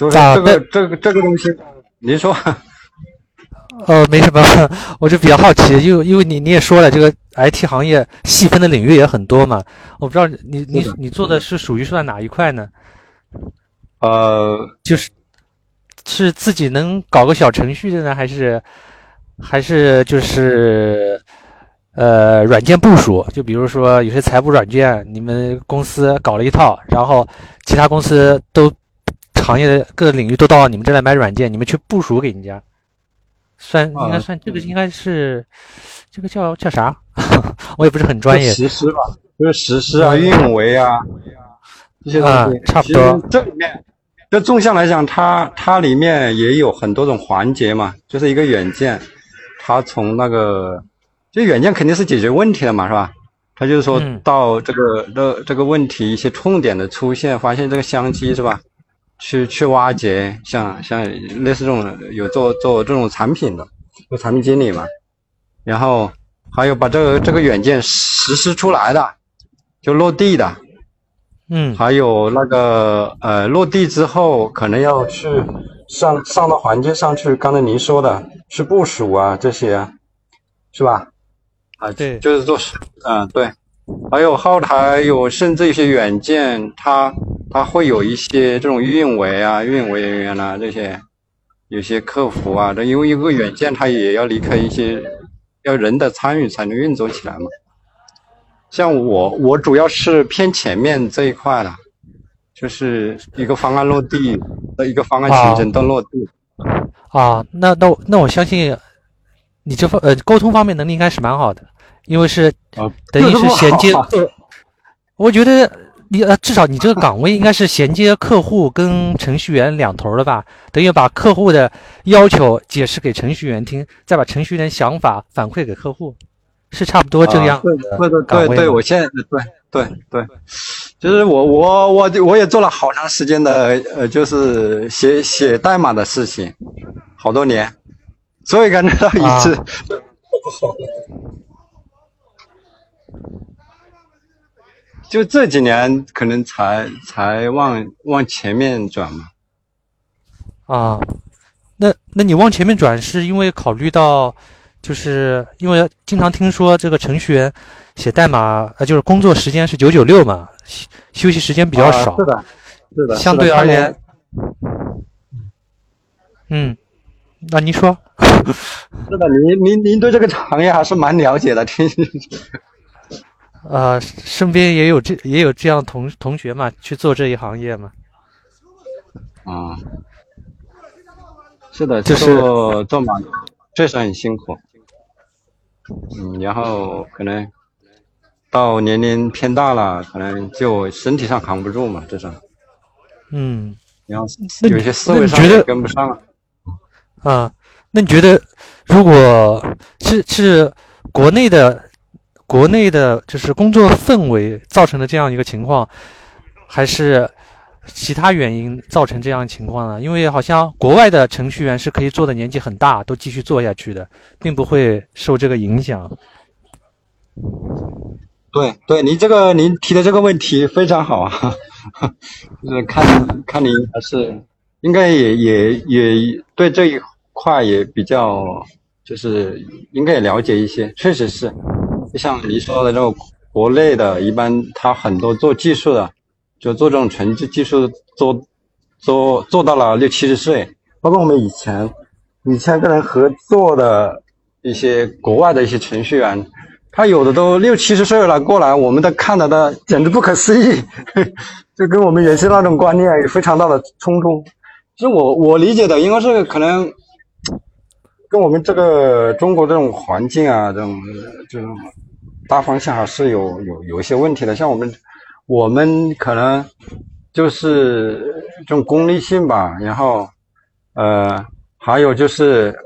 所以说啊这个这个这个东西，您说呃，没什么，我就比较好奇，因为因为你你也说了，这个 IT 行业细分的领域也很多嘛，我不知道你你你做的是属于算哪一块呢？呃，就是是自己能搞个小程序的呢，还是还是就是呃软件部署？就比如说有些财务软件，你们公司搞了一套，然后其他公司都行业的各个领域都到你们这来买软件，你们去部署给人家，算应该啊算这个应该是这个叫叫啥？<laughs> 我也不是很专业。实施吧，就是实施啊、运维啊这些东啊西。差不多这里面，这纵向来讲，它它里面也有很多种环节嘛，就是一个软件，它从那个，就软件肯定是解决问题的嘛，是吧？它就是说嗯到这个这这个问题一些痛点的出现，发现这个商机是吧？去去挖掘，像像类似这种有做做这种产品的，做产品经理嘛，然后还有把这个这个软件实施出来的，就落地的，嗯。还有那个呃落地之后可能要去上上到环境上去，刚才您说的去部署啊这些啊，是吧？啊，对。就是做，嗯、对，还有后台有甚至一些软件，它它会有一些这种运维啊、运维人员啊这些，有些客服啊，这因为一个软件它也要离开一些要人的参与才能运作起来嘛。像我，我主要是偏前面这一块的，就是一个方案落地和一个方案形成到落地。啊，那那我那我相信你这方呃沟通方面能力应该是蛮好的，因为是啊，等于是 <laughs> 衔接我觉得你呃至少你这个岗位应该是衔接客户跟程序员两头的吧，等于把客户的要求解释给程序员听，再把程序员想法反馈给客户，是差不多这样啊对的对对我现在对对对，就是我我我我也做了好长时间的呃，就是写写代码的事情，好多年，所以感觉到一次。就这几年可能才才往往前面转嘛，啊，那那你往前面转，是因为考虑到，就是因为经常听说这个程序员写代码，呃，就是工作时间是九九六嘛，休休息时间比较少，啊是的，是的，相对而言，嗯，那您说，<laughs> 是的，您您您对这个行业还是蛮了解的，听。呃，身边也有这也有这样同同学嘛，去做这一行业嘛，啊，是的，就是做做码确实很辛苦，嗯，然后可能到年龄偏大了，可能就身体上扛不住嘛，这种，嗯，然后有些思维上也跟不上了。啊，那你觉得，如果是是国内的国内的，就是工作氛围造成的这样一个情况，还是其他原因造成这样情况呢？因为好像国外的程序员是可以做的年纪很大，都继续做下去的，并不会受这个影响。对对，您这个您提的这个问题非常好啊，<laughs> 就是看看您还是应该也也也对这一块也比较，就是应该也了解一些，确实是，就像你说的这种国内的，一般他很多做技术的，就做这种纯技技术做做做到了六七十岁，包括我们以前以前跟人合作的一些国外的一些程序员。他有的都六七十岁了过来，我们都看着的简直不可思议，<laughs> 就跟我们原先那种观念有非常大的冲突。其实我我理解的应该是可能跟我们这个中国这种环境啊，这种这种大方向还是有有有一些问题的。像我们我们可能就是这种功利性吧，然后呃还有就是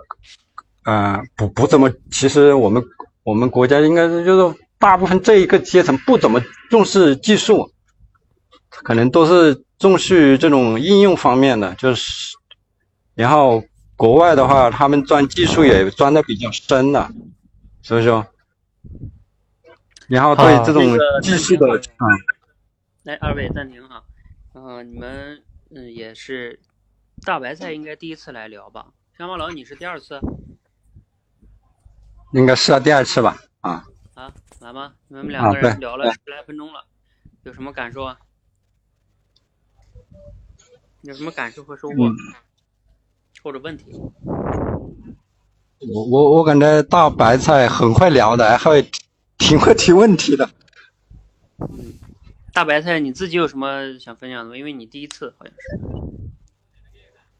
呃不不怎么，其实我们我们国家应该是就是大部分这一个阶层不怎么重视技术，可能都是。重视这种应用方面的，就是，然后国外的话，他们钻技术也钻的比较深了，所以说，然后对这种继续的啊，来二位暂停哈，嗯，你们嗯也是大白菜应该第一次来聊吧？乡巴佬你是第二次？应该是啊，第二次吧？啊啊，来吧，你们两个人聊了十来分钟了，有什么感受啊？有什么感受和收获，或者问题？我我我感觉大白菜很会聊的，还会挺会提问题的。嗯，大白菜你自己有什么想分享的吗？因为你第一次好像是。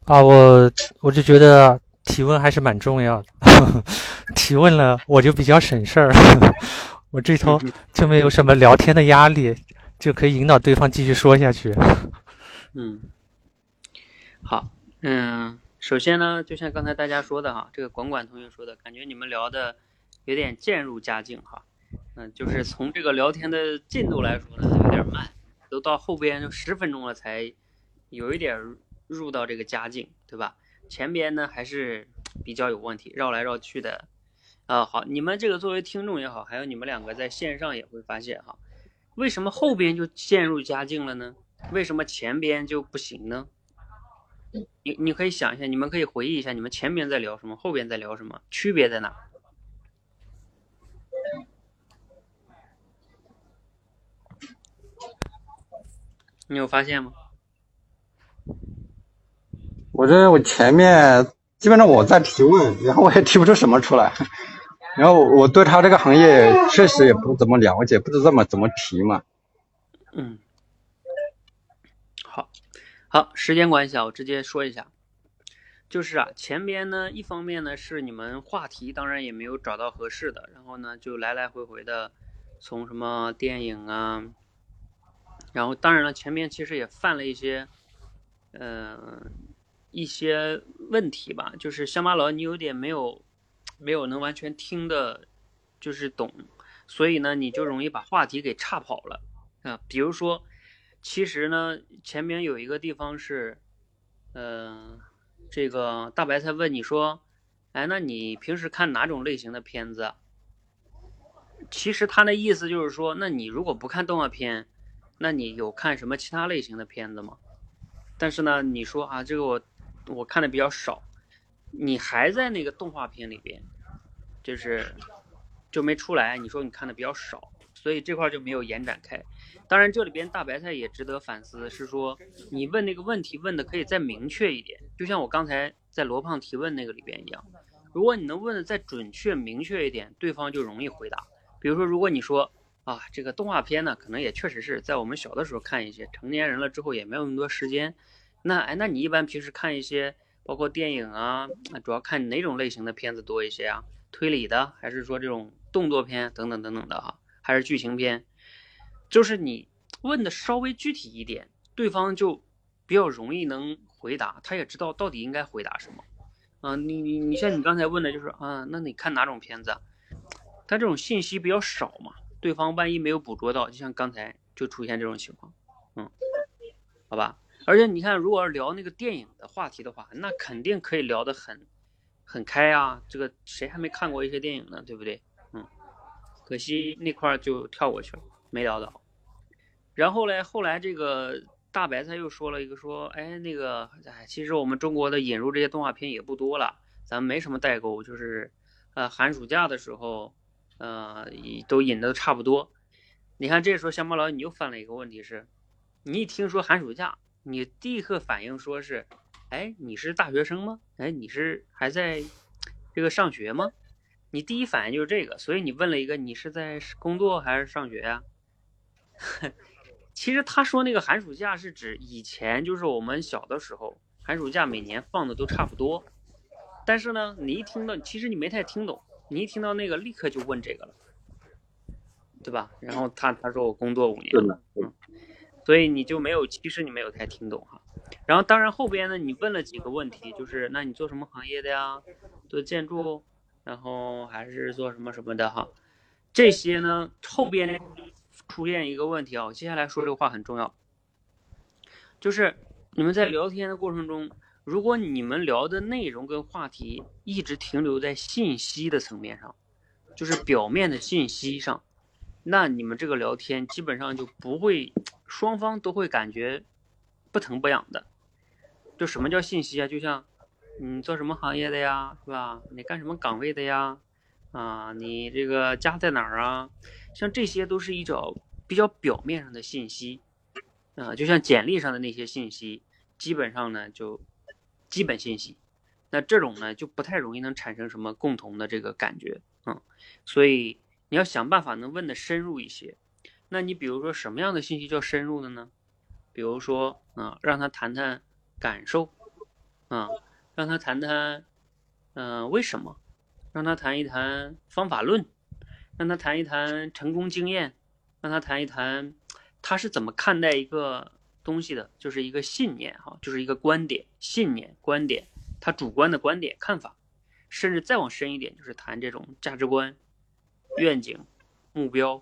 啊，我我就觉得提问还是蛮重要的，<laughs> 提问了我就比较省事儿，<laughs> 我这头就没有什么聊天的压力，就可以引导对方继续说下去。嗯。好，嗯，首先呢，就像刚才大家说的哈，这个管管同学说的，感觉你们聊的有点渐入佳境哈，嗯，就是从这个聊天的进度来说呢，有点慢，都到后边就十分钟了才有一点入到这个佳境，对吧？前边呢还是比较有问题，绕来绕去的，啊，好，你们这个作为听众也好，还有你们两个在线上也会发现哈，为什么后边就渐入佳境了呢？为什么前边就不行呢？你你可以想一下，你们可以回忆一下，你们前边在聊什么，后边在聊什么，区别在哪？你有发现吗？我觉得我前面基本上我在提问，然后我也提不出什么出来，然后我对他这个行业确实也不怎么了解，不知道怎么怎么提嘛。嗯。好好，时间关系啊，我直接说一下，就是啊，前边呢，一方面呢是你们话题当然也没有找到合适的，然后呢就来来回回的从什么电影啊，然后当然了，前面其实也犯了一些，嗯，一些问题吧，就是乡巴佬你有点没有没有能完全听的，就是懂，所以呢你就容易把话题给岔跑了啊，比如说。其实呢，前面有一个地方是，呃，这个大白菜问你说，哎，那你平时看哪种类型的片子？其实他的意思就是说，那你如果不看动画片，那你有看什么其他类型的片子吗？但是呢，你说啊，这个我我看的比较少，你还在那个动画片里边，就是就没出来。你说你看的比较少，所以这块就没有延展开。当然，这里边大白菜也值得反思，是说你问那个问题问的可以再明确一点，就像我刚才在罗胖提问那个里边一样。如果你能问的再准确明确一点，对方就容易回答。比如说，如果你说啊，这个动画片呢，可能也确实是在我们小的时候看一些，成年人了之后也没有那么多时间。那哎，那你一般平时看一些，包括电影啊，主要看哪种类型的片子多一些啊？推理的，还是说这种动作片等等等等的哈？还是剧情片？就是你问的稍微具体一点，对方就比较容易能回答，他也知道到底应该回答什么。啊，你你你像你刚才问的就是啊，那你看哪种片子？他这种信息比较少嘛，对方万一没有捕捉到，就像刚才就出现这种情况，嗯，好吧。而且你看，如果要聊那个电影的话题的话，那肯定可以聊得很很开啊。这个谁还没看过一些电影呢？对不对？嗯，可惜那块就跳过去了。没聊到，然后嘞，后来这个大白菜又说了一个说，哎，那个，哎，其实我们中国的引入这些动画片也不多了，咱们没什么代沟，就是，呃，寒暑假的时候，呃，都引的差不多。你看这时候乡巴佬你又犯了一个问题是，你一听说寒暑假，你第一个反应说是，哎，你是大学生吗？哎，你是还在这个上学吗？你第一反应就是这个，所以你问了一个你是在工作还是上学呀？<laughs> 其实他说那个寒暑假是指以前就是我们小的时候，寒暑假每年放的都差不多。但是呢，你一听到，其实你没太听懂，你一听到那个立刻就问这个了，对吧？然后 <clears throat> 他他说我工作五年了，嗯，所以你就没有，其实你没有太听懂哈。然后当然后边呢，你问了几个问题，就是那你做什么行业的呀？做建筑，然后还是做什么什么的哈？这些呢后边出现一个问题啊，我接下来说这个话很重要，就是你们在聊天的过程中。如果你们聊的内容跟话题一直停留在信息的层面上，就是表面的信息上，那你们这个聊天基本上就不会，双方都会感觉不疼不痒的。就什么叫信息啊？就像你做什么行业的呀，是吧？你干什么岗位的呀？啊，你这个家在哪儿啊？像这些都是一种比较表面上的信息，啊，就像简历上的那些信息，基本上呢就。基本信息，那这种呢就不太容易能产生什么共同的这个感觉，嗯，所以你要想办法能问的深入一些。那你比如说什么样的信息叫深入的呢？比如说啊，让他谈谈感受，啊，让他谈谈，嗯，为什么？让他谈一谈方法论，让他谈一谈成功经验，让他谈一谈他是怎么看待一个。东西的就是一个信念哈，就是一个观点、信念、观点，他主观的观点、看法，甚至再往深一点，就是谈这种价值观、愿景、目标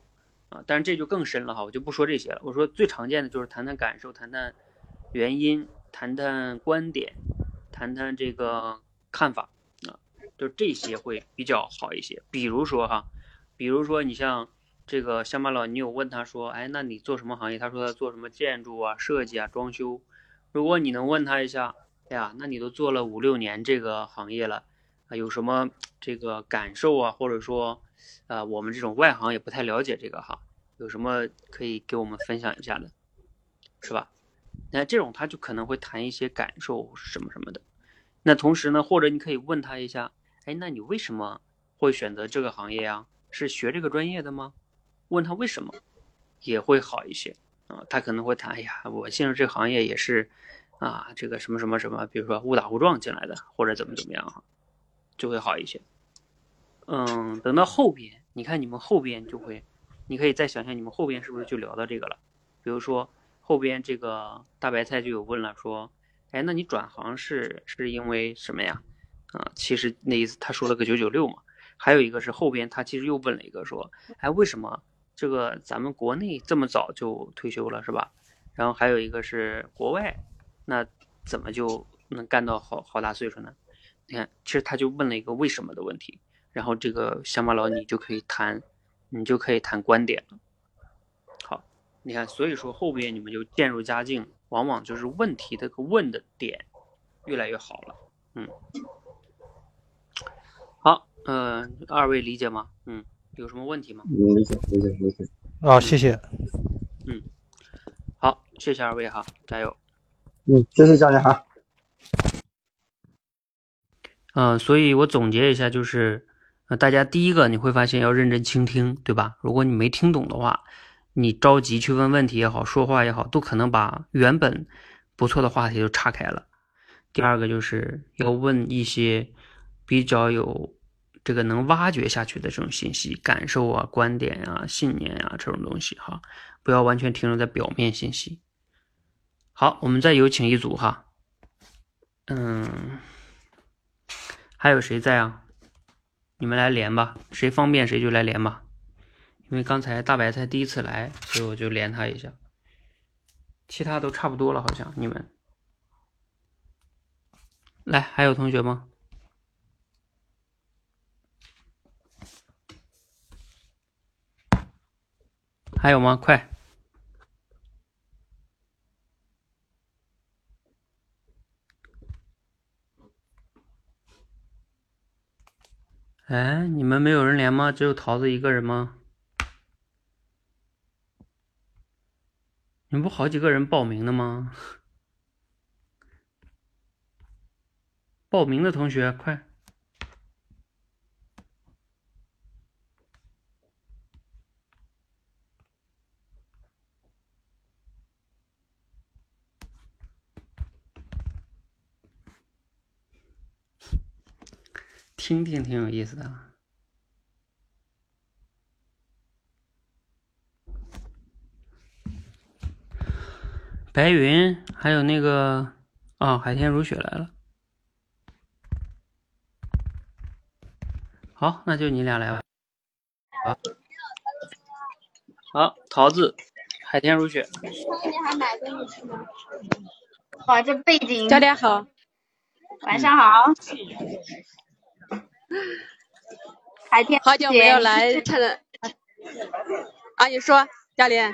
啊。但是这就更深了哈，我就不说这些了。我说最常见的就是谈谈感受、谈谈原因、谈谈观点、谈谈这个看法啊，就这些会比较好一些。比如说哈，比如说你像。这个乡巴佬，你有问他说，哎，那你做什么行业？他说他做什么建筑啊、设计啊、装修。如果你能问他一下，哎呀，那你都做了五六年这个行业了，啊，有什么这个感受啊？或者说，呃，我们这种外行也不太了解这个哈，有什么可以给我们分享一下的，是吧？那这种他就可能会谈一些感受什么什么的。那同时呢，或者你可以问他一下，哎，那你为什么会选择这个行业啊？是学这个专业的吗？问他为什么也会好一些啊？他可能会谈：哎呀，我进入这个行业也是啊，这个什么什么什么，比如说误打误撞进来的，或者怎么怎么样哈，就会好一些。嗯，等到后边，你看你们后边就会，你可以再想想你们后边是不是就聊到这个了？比如说后边这个大白菜就有问了，说：哎，那你转行是是因为什么呀？啊，其实那意思他说了个九九六嘛。还有一个是后边他其实又问了一个说：哎，为什么？这个咱们国内这么早就退休了是吧？然后还有一个是国外，那怎么就能干到好好大岁数呢？你看，其实他就问了一个为什么的问题，然后这个乡巴佬你就可以谈，你就可以谈观点了。好，你看，所以说后边你们就渐入佳境，往往就是问题这个问的点越来越好了。嗯，好，嗯，二位理解吗？嗯。有什么问题吗？啊，谢谢。嗯，好，谢谢二位哈，加油。嗯，谢谢教练哈。嗯，所以我总结一下，就是，呃，大家第一个你会发现要认真倾听，对吧？如果你没听懂的话，你着急去问问题也好，说话也好，都可能把原本不错的话题就岔开了。第二个就是要问一些比较有。这个能挖掘下去的这种信息、感受啊、观点啊、信念啊这种东西哈，不要完全停留在表面信息。好，我们再有请一组哈，嗯，还有谁在啊？你们来连吧，谁方便谁就来连吧。因为刚才大白菜第一次来，所以我就连他一下。其他都差不多了，好像你们来，还有同学吗？还有吗？快！哎，你们没有人连吗？只有桃子一个人吗？你们不好几个人报名的吗？报名的同学快！听听挺有意思的。白云，还有那个啊，海天如雪来了。好，那就你俩来吧。好，好，桃子，海天如雪。哇，这背景。教练好，晚上好。<laughs> 海天，好久没有来 <laughs> 趁着啊，你说，教练。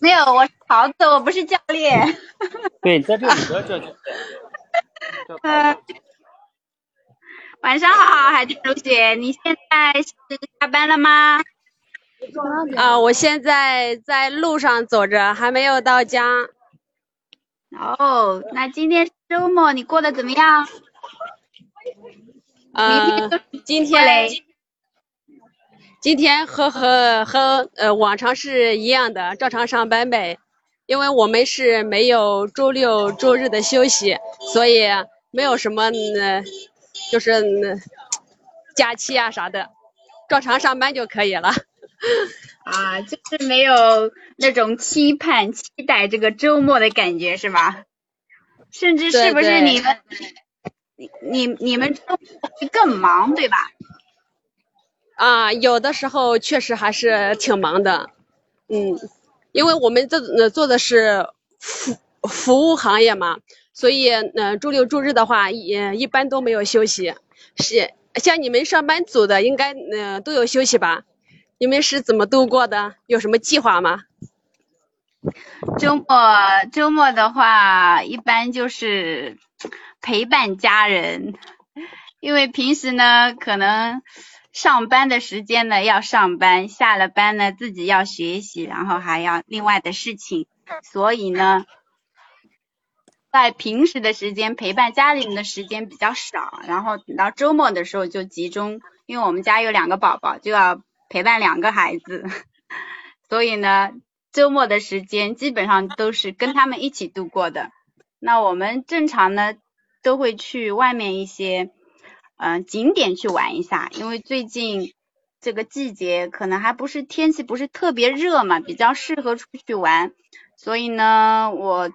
没有，我是桃子，我不是教练。<laughs> 对，在这里不要叫教练。晚上好，海天如雪，你现在是下班了吗？啊，我现在在路上走着，还没有到家。哦，那今天周末你过得怎么样？呃，今天嘞。今天和和和呃往常是一样的，照常上班呗。因为我们是没有周六周日的休息，所以没有什么呃，就是假期啊啥的，照常上班就可以了。啊，就是没有那种期盼、期待这个周末的感觉是吧？甚至是不是你们你你你们周末会更忙对吧？啊，有的时候确实还是挺忙的，嗯，因为我们这做的是服服务行业嘛，所以嗯，周六周日的话也一般都没有休息。是像你们上班族的，应该嗯都有休息吧？你们是怎么度过的？有什么计划吗？周末周末的话，一般就是陪伴家人，因为平时呢可能。上班的时间呢要上班，下了班呢自己要学习，然后还要另外的事情，所以呢，在平时的时间陪伴家里人的时间比较少，然后等到周末的时候就集中，因为我们家有两个宝宝，就要陪伴两个孩子，所以呢，周末的时间基本上都是跟他们一起度过的。那我们正常呢都会去外面一些。嗯，景点去玩一下，因为最近这个季节可能还不是天气不是特别热嘛，比较适合出去玩。所以呢，我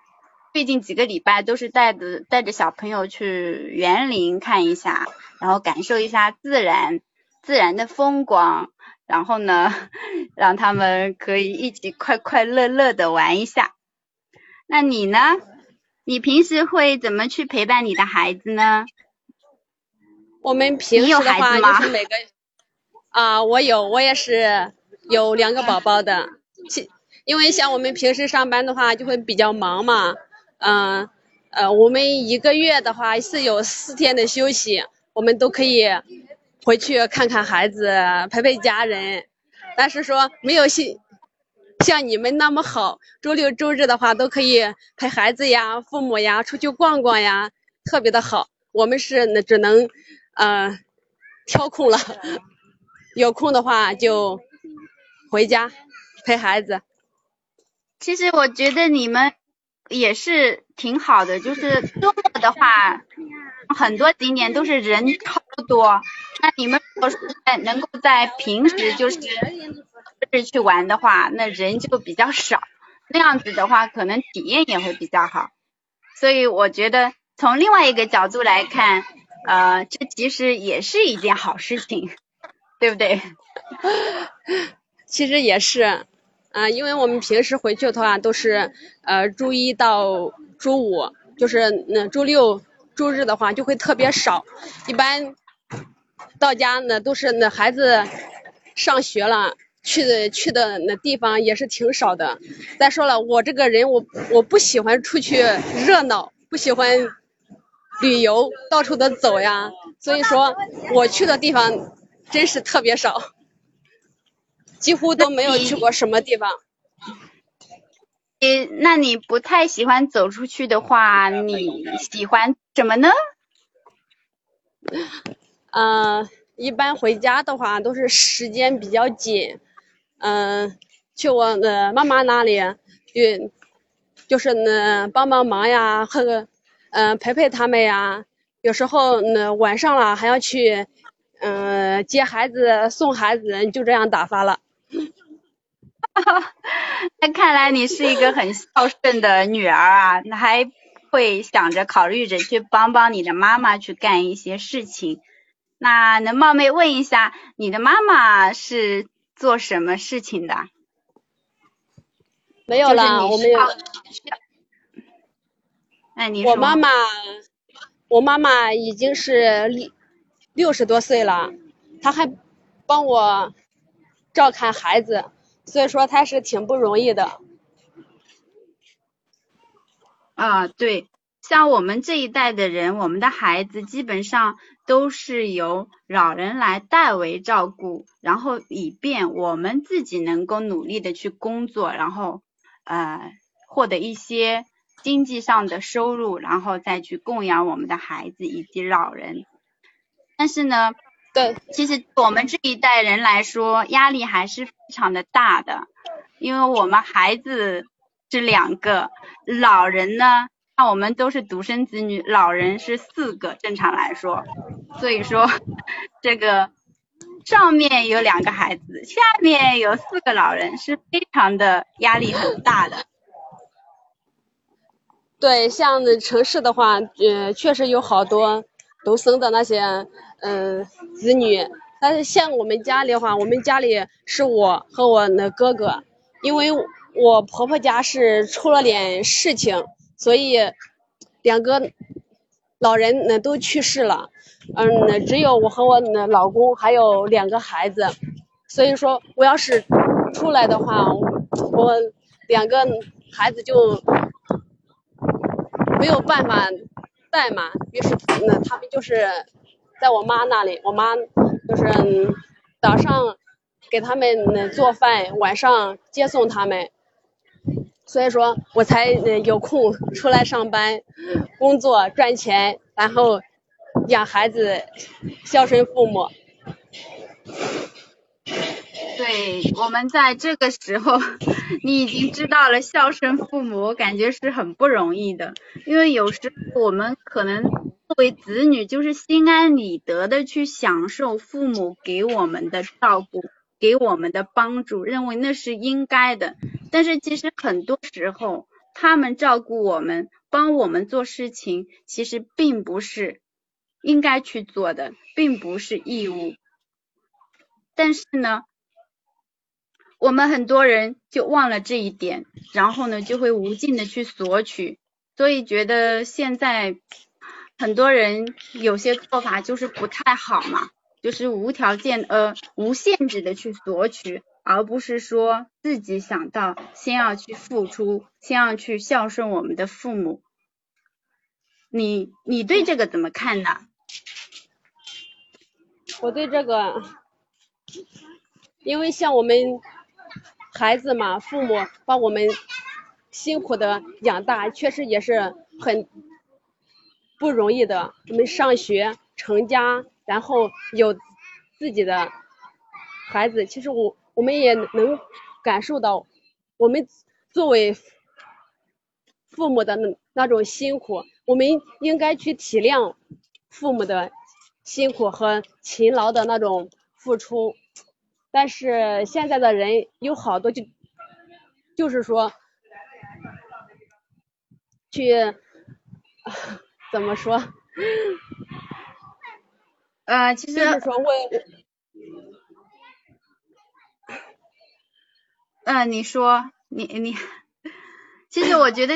最近几个礼拜都是带着带着小朋友去园林看一下，然后感受一下自然自然的风光，然后呢，<laughs> 让他们可以一起快快乐乐的玩一下。那你呢？你平时会怎么去陪伴你的孩子呢？我们平时的话就是每个啊，我有，我也是有两个宝宝的。其因为像我们平时上班的话就会比较忙嘛，嗯呃，我们一个月的话是有四天的休息，我们都可以回去看看孩子，陪陪家人。但是说没有像像你们那么好，周六周日的话都可以陪孩子呀、父母呀出去逛逛呀，特别的好。我们是那只能。嗯，挑空了，<laughs> 有空的话就回家陪孩子。其实我觉得你们也是挺好的，就是周末的话，很多景点都是人超多。那你们如果说在能够在平时就是日去玩的话，那人就比较少，那样子的话可能体验也会比较好。所以我觉得从另外一个角度来看。呃，这其实也是一件好事情，对不对？<laughs> 其实也是，啊，因为我们平时回去的话都是呃周一到周五，就是那周六周日的话就会特别少，一般到家呢都是那孩子上学了，去的去的那地方也是挺少的。再说了，我这个人我我不喜欢出去热闹，不喜欢。旅游到处的走呀，所以说我去的地方真是特别少，几乎都没有去过什么地方。你那你不太喜欢走出去的话，你喜欢什么呢？嗯，一般回家的话都是时间比较紧，嗯，去我的妈妈那里，就就是呢帮帮忙呀，和。嗯，陪陪他们呀，有时候那晚上了还要去，嗯，接孩子、送孩子，就这样打发了。<laughs> 那看来你是一个很孝顺的女儿啊，那还会想着考虑着去帮帮你的妈妈去干一些事情。那能冒昧问一下，你的妈妈是做什么事情的？没有了，我没有。哎你我妈妈，我妈妈已经是六六十多岁了，她还帮我照看孩子，所以说她是挺不容易的。啊，对。像我们这一代的人，我们的孩子基本上都是由老人来代为照顾，然后以便我们自己能够努力的去工作，然后呃获得一些经济上的收入，然后再去供养我们的孩子以及老人。但是呢，对，其实我们这一代人来说，压力还是非常的大的，因为我们孩子是两个，老人呢。那我们都是独生子女，老人是四个，正常来说，所以说这个上面有两个孩子，下面有四个老人，是非常的压力很大的。对，像城市的话，呃，确实有好多独生的那些嗯子女，但是像我们家里的话，我们家里是我和我那哥哥，因为我婆婆家是出了点事情。所以，两个老人呢都去世了，嗯，只有我和我的老公还有两个孩子。所以说，我要是出来的话，我两个孩子就没有办法带嘛。于是，那他们就是在我妈那里，我妈就是早上给他们做饭，晚上接送他们。所以说我才有空出来上班、工作、赚钱，然后养孩子、孝顺父母。对，我们在这个时候，<laughs> 你已经知道了孝顺父母，感觉是很不容易的。因为有时候我们可能作为子女，就是心安理得的去享受父母给我们的照顾。给我们的帮助，认为那是应该的，但是其实很多时候，他们照顾我们，帮我们做事情，其实并不是应该去做的，并不是义务。但是呢，我们很多人就忘了这一点，然后呢，就会无尽的去索取，所以觉得现在很多人有些做法就是不太好嘛。就是无条件呃无限制的去索取，而不是说自己想到先要去付出，先要去孝顺我们的父母。你你对这个怎么看呢？我对这个，因为像我们孩子嘛，父母把我们辛苦的养大，确实也是很不容易的。我们上学成家。然后有自己的孩子，其实我我们也能感受到，我们作为父母的那那种辛苦，我们应该去体谅父母的辛苦和勤劳的那种付出。但是现在的人有好多就就是说去 <laughs> 怎么说？呃，其实就是说为，嗯，你说，你你，其实我觉得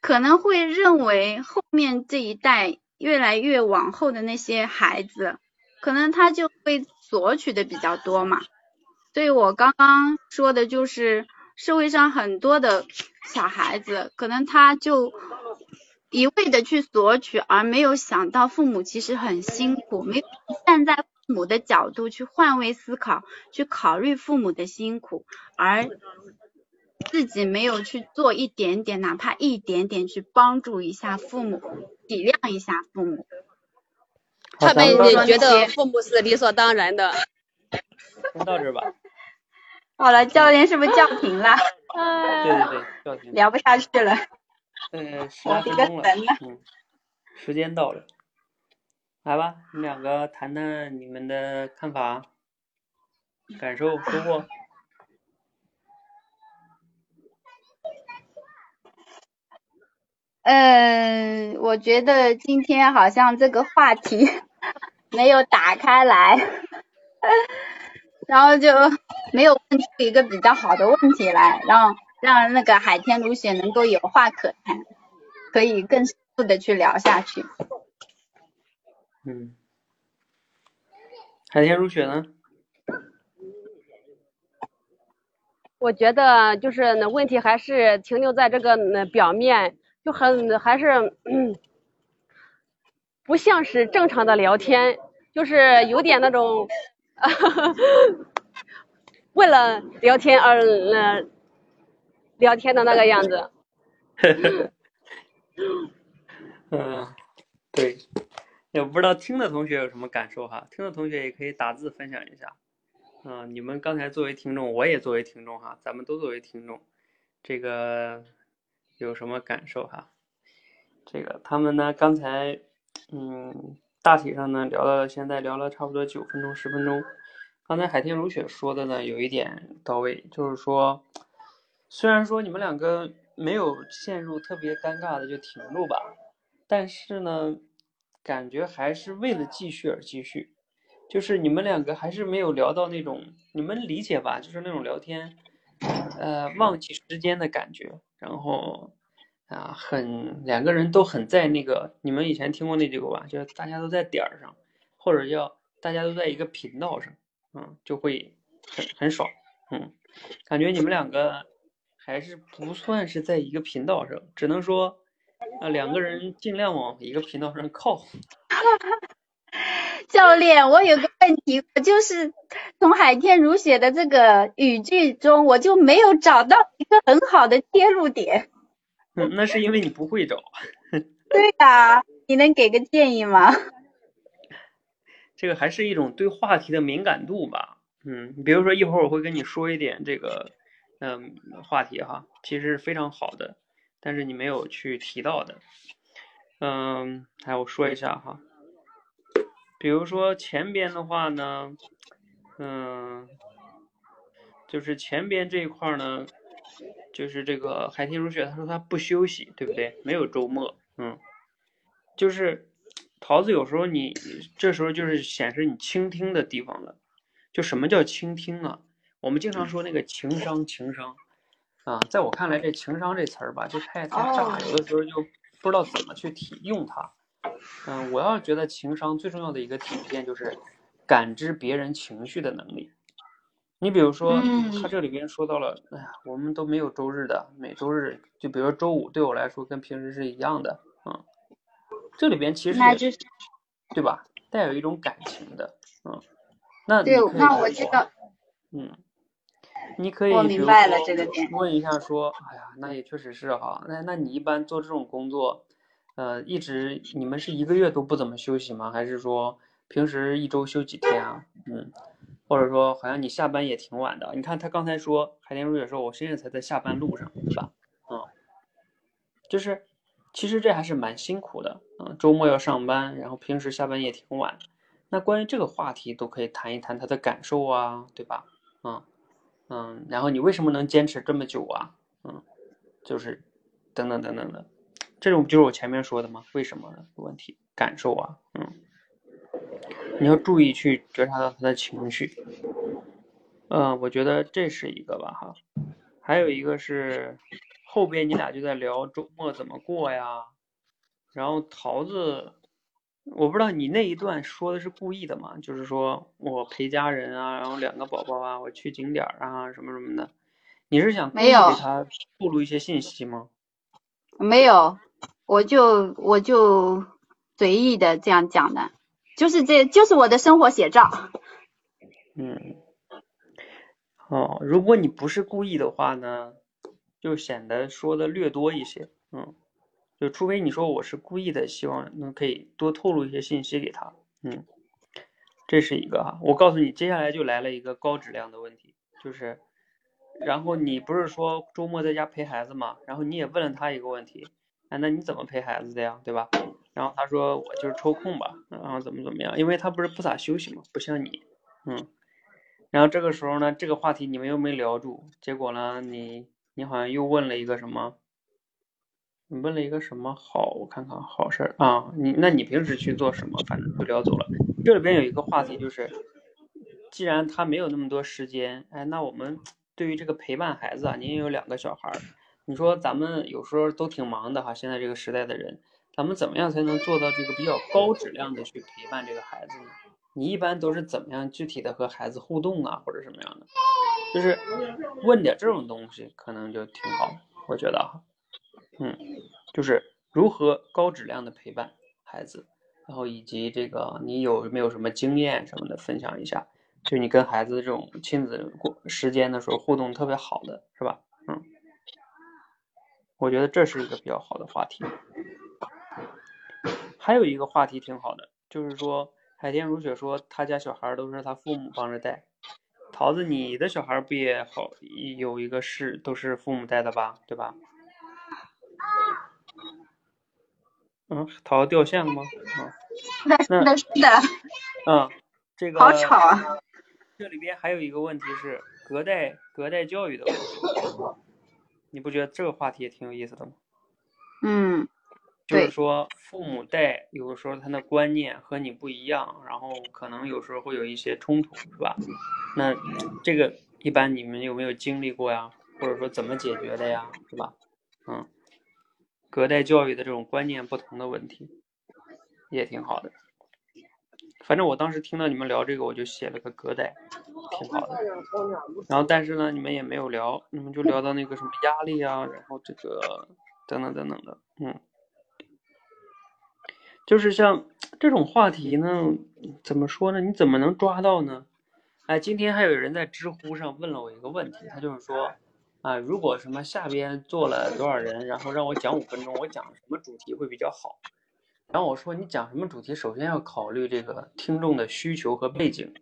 可能会认为后面这一代越来越往后的那些孩子，可能他就会索取的比较多嘛。所以我刚刚说的就是社会上很多的小孩子，可能他就。一味的去索取，而没有想到父母其实很辛苦，没有站在父母的角度去换位思考，去考虑父母的辛苦，而自己没有去做一点点，哪怕一点点去帮助一下父母，体谅一下父母。他们也觉得父母是理所当然的。先到这吧。好了，教练是不是叫停了？对对对，叫停。聊不下去了。<laughs> 呃，十来分钟了，嗯，时间到了，来吧，你们两个谈谈你们的看法、感受、收获。嗯，我觉得今天好像这个话题没有打开来，<laughs> 然后就没有问出一个比较好的问题来，让让那个海天如雪能够有话可谈，可以更深入的去聊下去。嗯，海天如雪呢？我觉得就是那问题还是停留在这个那表面。就很还是不像是正常的聊天，就是有点那种 <laughs> 为了聊天而呃聊天的那个样子。<laughs> 嗯，对，也不知道听的同学有什么感受哈？听的同学也可以打字分享一下。嗯，你们刚才作为听众，我也作为听众哈，咱们都作为听众，这个。有什么感受哈？这个他们呢？刚才嗯，大体上呢聊了，现在聊了差不多九分钟、十分钟。刚才海天如雪说的呢，有一点到位，就是说，虽然说你们两个没有陷入特别尴尬的就停住吧，但是呢，感觉还是为了继续而继续，就是你们两个还是没有聊到那种你们理解吧，就是那种聊天。呃，忘记时间的感觉，然后啊，很两个人都很在那个，你们以前听过那句话吧？就是大家都在点儿上，或者叫大家都在一个频道上，嗯，就会很很爽，嗯，感觉你们两个还是不算是在一个频道上，只能说啊，两个人尽量往一个频道上靠。<laughs> 教练，我有个问题，我就是从海天如雪的这个语句中，我就没有找到一个很好的切入点。嗯，那是因为你不会找。<laughs> 对呀，你能给个建议吗？<laughs> 这个还是一种对话题的敏感度吧。嗯，比如说一会儿我会跟你说一点这个，嗯，话题哈，其实是非常好的，但是你没有去提到的。嗯，哎我说一下哈。比如说前边的话呢，嗯，就是前边这一块呢，就是这个海天如雪，他说他不休息，对不对？没有周末，嗯，就是桃子有时候你这时候就是显示你倾听的地方了。就什么叫倾听啊？我们经常说那个情商，情商。啊，在我看来这情商这词儿吧，就太太炸，有的时候就不知道怎么去体用它。嗯，我要觉得情商最重要的一个体现就是感知别人情绪的能力。你比如说，他这里边说到了，哎呀，我们都没有周日的，每周日就比如说周五对我来说跟平时是一样的，嗯，这里边其实对吧，带有一种感情的，嗯，那对，那我知道，嗯，你可以我明白了这个点，问一下说，哎呀，那也确实是哈，那那你一般做这种工作？呃，一直你们是一个月都不怎么休息吗？还是说平时一周休几天啊？嗯，或者说好像你下班也挺晚的。你看他刚才说海天如也说，我现在才在下班路上，是吧？嗯，就是其实这还是蛮辛苦的。嗯，周末要上班，然后平时下班也挺晚。那关于这个话题都可以谈一谈他的感受啊，对吧？嗯嗯，然后你为什么能坚持这么久啊？嗯，就是等等等等的。这种就是我前面说的嘛，为什么的问题感受啊，嗯，你要注意去觉察到他的情绪，嗯，我觉得这是一个吧哈，还有一个是后边你俩就在聊周末怎么过呀，然后桃子，我不知道你那一段说的是故意的吗？就是说我陪家人啊，然后两个宝宝啊，我去景点儿啊什么什么的，你是想没有给他透露一些信息吗？没有。我就我就随意的这样讲的，就是这就是我的生活写照。嗯，哦，如果你不是故意的话呢，就显得说的略多一些。嗯，就除非你说我是故意的，希望能可以多透露一些信息给他。嗯，这是一个哈。我告诉你，接下来就来了一个高质量的问题，就是，然后你不是说周末在家陪孩子吗？然后你也问了他一个问题。哎，那你怎么陪孩子的呀？对吧？然后他说我就是抽空吧，然后怎么怎么样，因为他不是不咋休息嘛，不像你，嗯。然后这个时候呢，这个话题你们又没聊住，结果呢，你你好像又问了一个什么？你问了一个什么好？我看看好事儿啊，你那你平时去做什么？反正就聊走了。这里边有一个话题就是，既然他没有那么多时间，哎，那我们对于这个陪伴孩子啊，您也有两个小孩儿，你说咱们有时候都挺忙的哈，现在这个时代的人。咱们怎么样才能做到这个比较高质量的去陪伴这个孩子呢？你一般都是怎么样具体的和孩子互动啊，或者什么样的？就是问点这种东西，可能就挺好，我觉得哈，嗯，就是如何高质量的陪伴孩子，然后以及这个你有没有什么经验什么的分享一下？就你跟孩子这种亲子过时间的时候互动特别好的是吧？嗯，我觉得这是一个比较好的话题。还有一个话题挺好的，就是说海天如雪说他家小孩都是他父母帮着带。桃子，你的小孩不也好有一个是都是父母带的吧？对吧？嗯，桃子掉线了吗？啊，<laughs> 是的，是的，是的。嗯，这个好吵啊！这里边还有一个问题是隔代隔代教育的问题，你不觉得这个话题也挺有意思的吗？嗯。就是说，父母带有的时候他的观念和你不一样，然后可能有时候会有一些冲突，是吧？那这个一般你们有没有经历过呀？或者说怎么解决的呀？是吧？嗯，隔代教育的这种观念不同的问题也挺好的。反正我当时听到你们聊这个，我就写了个隔代，挺好的。然后但是呢，你们也没有聊，你们就聊到那个什么压力啊，然后这个等等等等的，嗯。就是像这种话题呢，怎么说呢？你怎么能抓到呢？哎，今天还有人在知乎上问了我一个问题，他就是说，啊，如果什么下边坐了多少人，然后让我讲五分钟，我讲什么主题会比较好？然后我说，你讲什么主题，首先要考虑这个听众的需求和背景。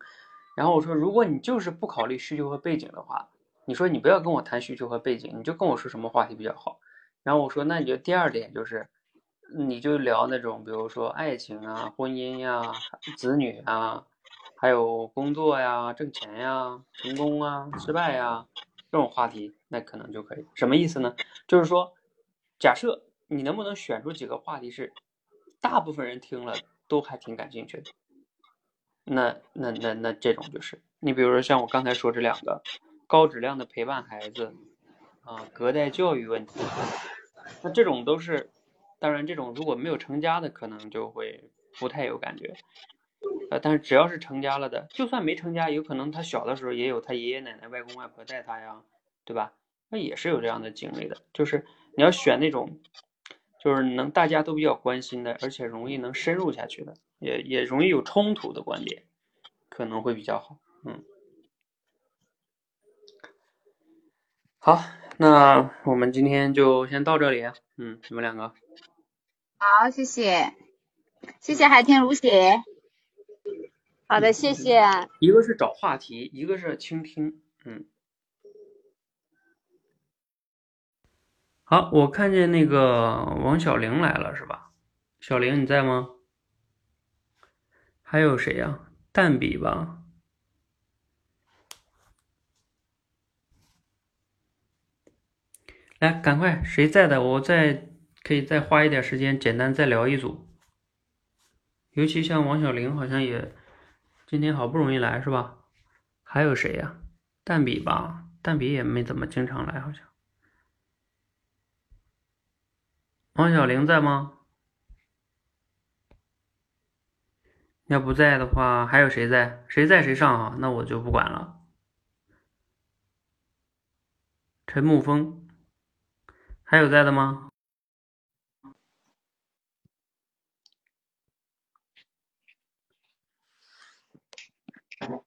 然后我说，如果你就是不考虑需求和背景的话，你说你不要跟我谈需求和背景，你就跟我说什么话题比较好。然后我说，那你就第二点就是。你就聊那种，比如说爱情啊、婚姻呀、子女啊，还有工作呀、挣钱呀、成功啊、失败呀这种话题，那可能就可以。什么意思呢？就是说，假设你能不能选出几个话题是大部分人听了都还挺感兴趣的？那那那那这种就是，你比如说像我刚才说这两个，高质量的陪伴孩子啊，隔代教育问题，那这种都是。当然，这种如果没有成家的，可能就会不太有感觉。呃，但是只要是成家了的，就算没成家，有可能他小的时候也有他爷爷奶奶、外公外婆带他呀，对吧？那也是有这样的经历的。就是你要选那种，就是能大家都比较关心的，而且容易能深入下去的，也也容易有冲突的观点，可能会比较好。嗯，好，那我们今天就先到这里。嗯，你们两个。好，谢谢，谢谢海天如雪。好的，谢谢。一个是找话题，一个是倾听。嗯。好，我看见那个王小玲来了，是吧？小玲你在吗？还有谁呀？蛋比吧。来，赶快，谁在的？我在。可以再花一点时间，简单再聊一组。尤其像王小玲，好像也今天好不容易来，是吧？还有谁呀？蛋比吧，蛋比也没怎么经常来，好像。王小玲在吗？要不在的话，还有谁在？谁在谁上啊？那我就不管了。陈沐风，还有在的吗？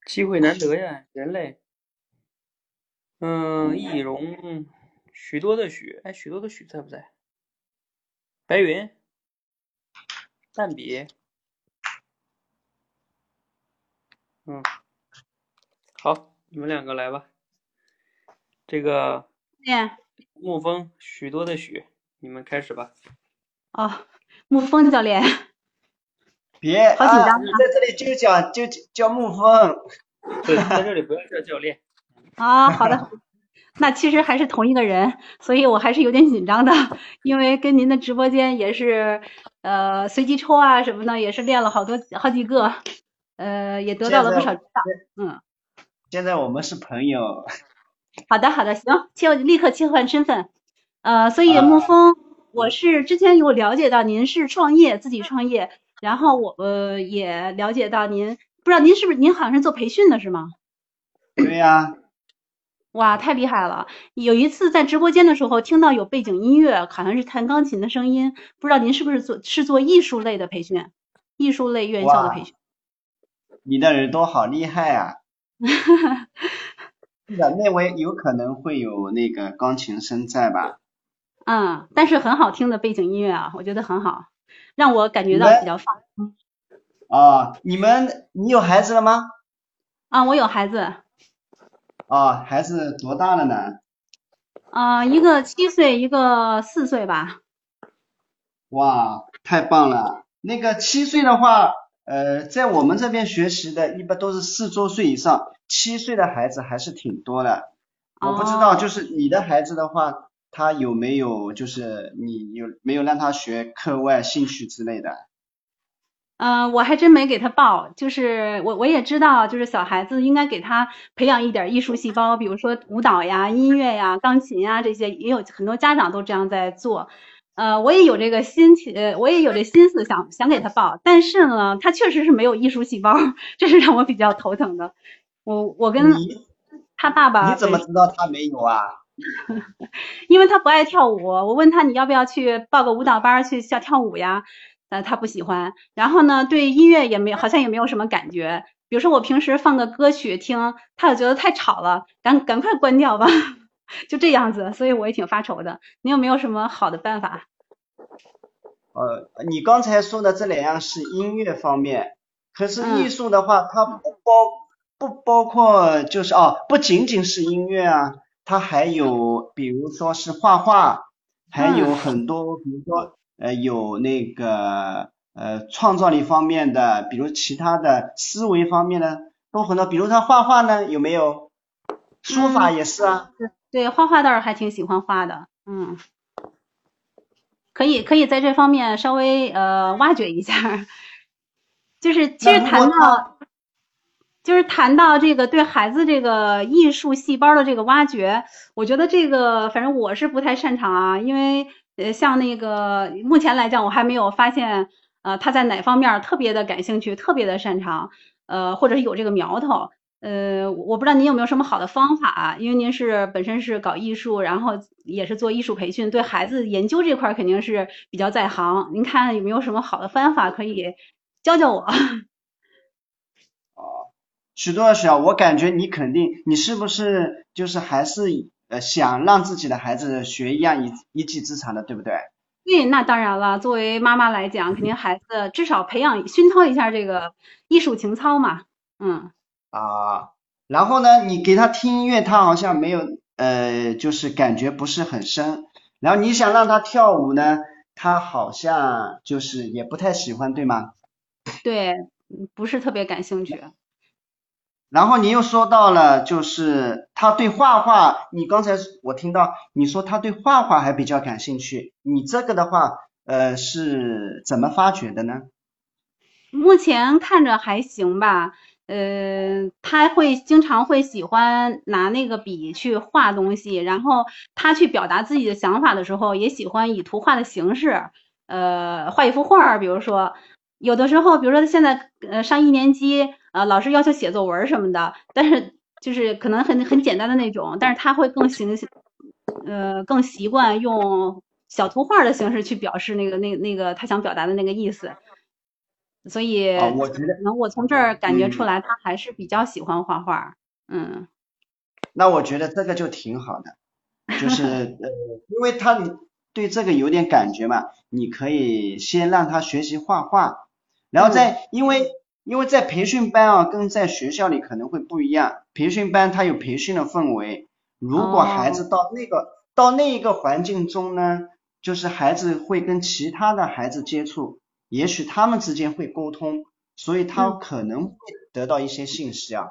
机会难得呀，人类。嗯，易容，许多的许，哎，许多的许在不在？白云，蛋比，嗯，好，你们两个来吧。这个，沐风，许多的许，你们开始吧。哦，沐风教练。别，好紧张！你在这里就叫就叫沐风。对，在这里不要叫教练。啊，好的。那其实还是同一个人，所以我还是有点紧张的，因为跟您的直播间也是呃随机抽啊什么的，也是练了好多好几个，呃也得到了不少指导。嗯。现在我们是朋友。<laughs> 好的，好的，行，切立刻切换身份。呃，所以沐风，我是之前有了解到您是创业，自己创业，然后我呃也了解到您，不知道您是不是您好像是做培训的是吗？对呀。哇，太厉害了！有一次在直播间的时候听到有背景音乐，好像是弹钢琴的声音，不知道您是不是做是做艺术类的培训，艺术类院校的培训。你的耳朵好厉害啊！哈哈。是的，那位有可能会有那个钢琴声在吧？嗯，但是很好听的背景音乐啊，我觉得很好，让我感觉到比较放松。哦，你们你有孩子了吗？啊，我有孩子。哦，孩子多大了呢？啊，一个七岁，一个四岁吧。哇，太棒了！那个七岁的话，呃，在我们这边学习的，一般都是四周岁以上，七岁的孩子还是挺多的。我不知道，就是你的孩子的话，他有没有，就是你有没有让他学课外兴趣之类的？嗯，我还真没给他报，就是我我也知道，就是小孩子应该给他培养一点艺术细胞，比如说舞蹈呀、音乐呀、钢琴呀这些，也有很多家长都这样在做。呃，我也有这个心情，呃，我也有这心思想想给他报，但是呢，他确实是没有艺术细胞，<laughs> 这是让我比较头疼的。我我跟他爸爸，你怎么知道他没有啊？<laughs> 因为他不爱跳舞，我问他你要不要去报个舞蹈班去跳跳舞呀？呃，他不喜欢，然后呢，对音乐也没好像也没有什么感觉。比如说我平时放个歌曲听，他就觉得太吵了，赶赶快关掉吧，<laughs> 就这样子。所以我也挺发愁的。你有没有什么好的办法？呃，你刚才说的这两样是音乐方面，可是艺术的话，它不包不包括就是哦，不仅仅是音乐啊，它还有比如说是画画，还有很多比如说。呃，有那个呃创造力方面的，比如其他的思维方面的都很多，比如他画画呢，有没有？书法也是啊。对，画画倒是还挺喜欢画的，嗯，可以可以在这方面稍微呃挖掘一下。就是其实谈到，就是谈到这个对孩子这个艺术细胞的这个挖掘，我觉得这个反正我是不太擅长啊，因为。呃，像那个目前来讲，我还没有发现，呃，他在哪方面特别的感兴趣，特别的擅长，呃，或者是有这个苗头，呃，我不知道您有没有什么好的方法啊，因为您是本身是搞艺术，然后也是做艺术培训，对孩子研究这块肯定是比较在行，您看有没有什么好的方法可以教教我？<laughs> 许多小，我感觉你肯定，你是不是就是还是？呃，想让自己的孩子学一样一一技之长的，对不对？对，那当然了。作为妈妈来讲，肯定孩子至少培养熏陶一下这个艺术情操嘛。嗯。啊，然后呢，你给他听音乐，他好像没有呃，就是感觉不是很深。然后你想让他跳舞呢，他好像就是也不太喜欢，对吗？对，不是特别感兴趣。然后你又说到了，就是他对画画，你刚才我听到你说他对画画还比较感兴趣，你这个的话，呃，是怎么发掘的呢？目前看着还行吧，呃，他会经常会喜欢拿那个笔去画东西，然后他去表达自己的想法的时候，也喜欢以图画的形式，呃，画一幅画，比如说有的时候，比如说他现在呃上一年级。呃，老师要求写作文什么的，但是就是可能很很简单的那种，但是他会更形，呃，更习惯用小图画的形式去表示那个那那个他想表达的那个意思，所以我觉得，能我从这儿感觉出来，他还是比较喜欢画画，嗯。那我觉得这个就挺好的，就是 <laughs> 呃，因为他对这个有点感觉嘛，你可以先让他学习画画，然后再因为。因为在培训班啊，跟在学校里可能会不一样。培训班它有培训的氛围，如果孩子到那个到那一个环境中呢，就是孩子会跟其他的孩子接触，也许他们之间会沟通，所以他可能会得到一些信息啊。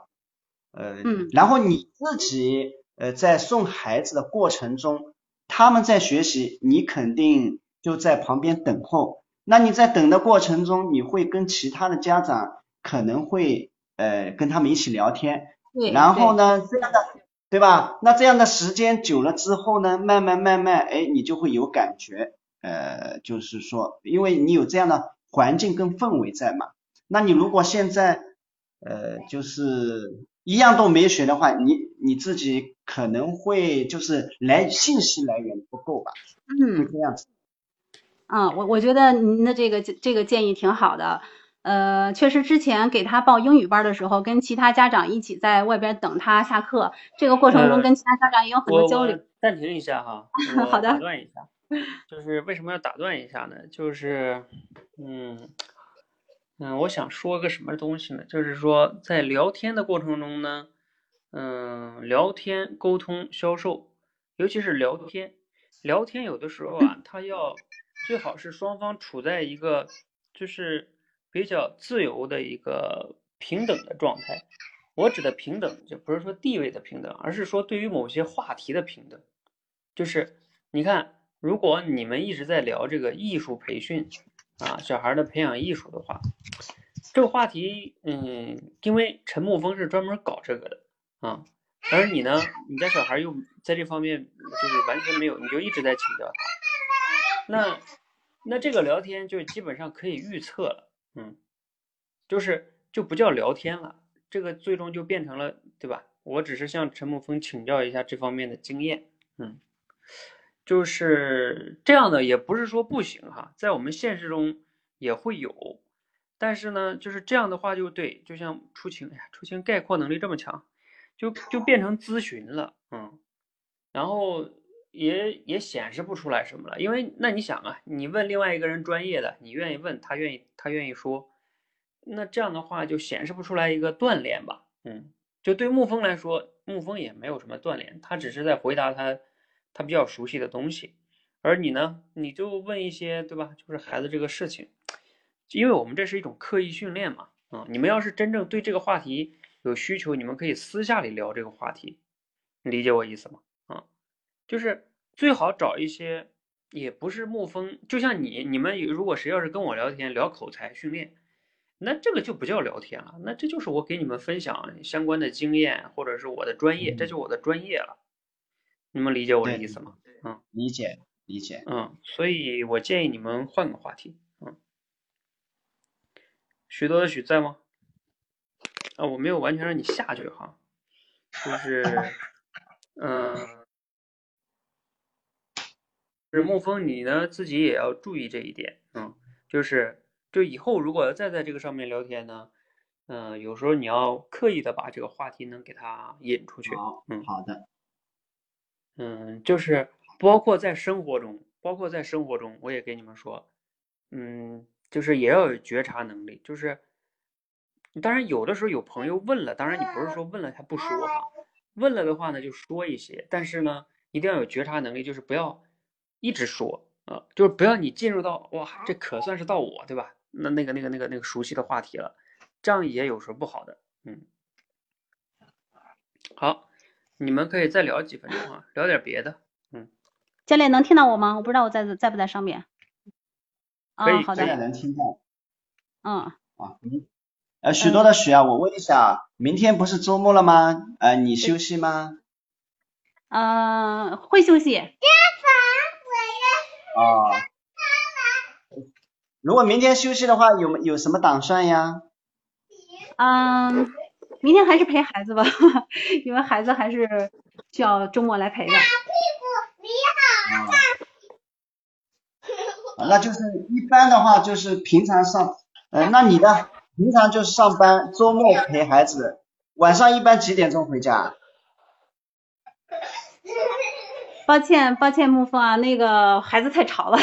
呃，然后你自己呃在送孩子的过程中，他们在学习，你肯定就在旁边等候。那你在等的过程中，你会跟其他的家长可能会呃跟他们一起聊天，然后呢这样的对吧？那这样的时间久了之后呢，慢慢慢慢，哎，你就会有感觉，呃，就是说，因为你有这样的环境跟氛围在嘛。那你如果现在呃就是一样都没学的话，你你自己可能会就是来信息来源不够吧？嗯，会这样子。嗯，我我觉得您的这个这个建议挺好的。呃，确实之前给他报英语班的时候，跟其他家长一起在外边等他下课，这个过程中跟其他家长也有很多交流。暂停一下哈，<laughs> 好的，打断一下，就是为什么要打断一下呢？就是，嗯嗯，我想说个什么东西呢？就是说在聊天的过程中呢，嗯，聊天沟通销售，尤其是聊天，聊天有的时候啊，他要最好是双方处在一个就是。比较自由的一个平等的状态，我指的平等就不是说地位的平等，而是说对于某些话题的平等。就是你看，如果你们一直在聊这个艺术培训啊，小孩的培养艺术的话，这个话题，嗯，因为陈木峰是专门搞这个的啊，而你呢，你家小孩又在这方面就是完全没有，你就一直在请教他，那那这个聊天就基本上可以预测了。嗯，就是就不叫聊天了，这个最终就变成了，对吧？我只是向陈木峰请教一下这方面的经验，嗯，就是这样的，也不是说不行哈，在我们现实中也会有，但是呢，就是这样的话就对，就像出勤，哎呀，出勤概括能力这么强，就就变成咨询了，嗯，然后。也也显示不出来什么了，因为那你想啊，你问另外一个人专业的，你愿意问他愿意他愿意说，那这样的话就显示不出来一个锻炼吧，嗯，就对沐风来说，沐风也没有什么锻炼，他只是在回答他他比较熟悉的东西，而你呢，你就问一些对吧，就是孩子这个事情，因为我们这是一种刻意训练嘛，啊，你们要是真正对这个话题有需求，你们可以私下里聊这个话题，理解我意思吗？就是最好找一些，也不是沐风，就像你，你们如果谁要是跟我聊天聊口才训练，那这个就不叫聊天了，那这就是我给你们分享相关的经验，或者是我的专业，这就我的专业了。你们理解我的意思吗？嗯，理解理解。嗯，所以我建议你们换个话题。嗯，许多的许在吗？啊，我没有完全让你下去哈，就是，<laughs> 嗯。是沐风，你呢自己也要注意这一点，嗯，就是就以后如果再在这个上面聊天呢，嗯，有时候你要刻意的把这个话题能给他引出去，嗯，好的，嗯，就是包括在生活中，包括在生活中，我也跟你们说，嗯，就是也要有觉察能力，就是当然有的时候有朋友问了，当然你不是说问了他不说哈，问了的话呢就说一些，但是呢一定要有觉察能力，就是不要。一直说啊，就是不要你进入到哇，这可算是到我对吧？那那个那个那个那个熟悉的话题了，这样也有时候不好的。嗯，好，你们可以再聊几分钟啊，聊点别的。嗯，教练能听到我吗？我不知道我在在不在上面。啊，好的。能听到。嗯。啊，嗯。呃，许多的许啊，我问一下，明天不是周末了吗？呃，你休息吗？嗯，会休息。啊，如果明天休息的话，有有什么打算呀？嗯，明天还是陪孩子吧，<laughs> 因为孩子还是需要周末来陪的。啊，那就是一般的话就是平常上，呃，那你呢？平常就是上班，周末陪孩子，晚上一般几点钟回家？抱歉，抱歉，沐风啊，那个孩子太吵了，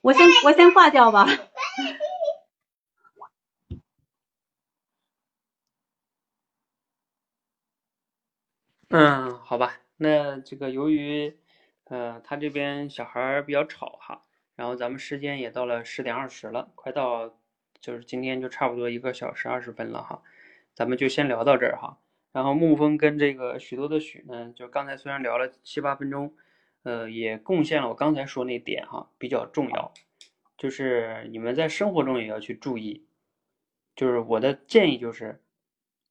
我先我先挂掉吧。嗯，好吧，那这个由于，呃，他这边小孩比较吵哈，然后咱们时间也到了十点二十了，快到，就是今天就差不多一个小时二十分了哈，咱们就先聊到这儿哈。然后沐风跟这个许多的许呢，就刚才虽然聊了七八分钟，呃，也贡献了我刚才说那点哈，比较重要，就是你们在生活中也要去注意，就是我的建议就是。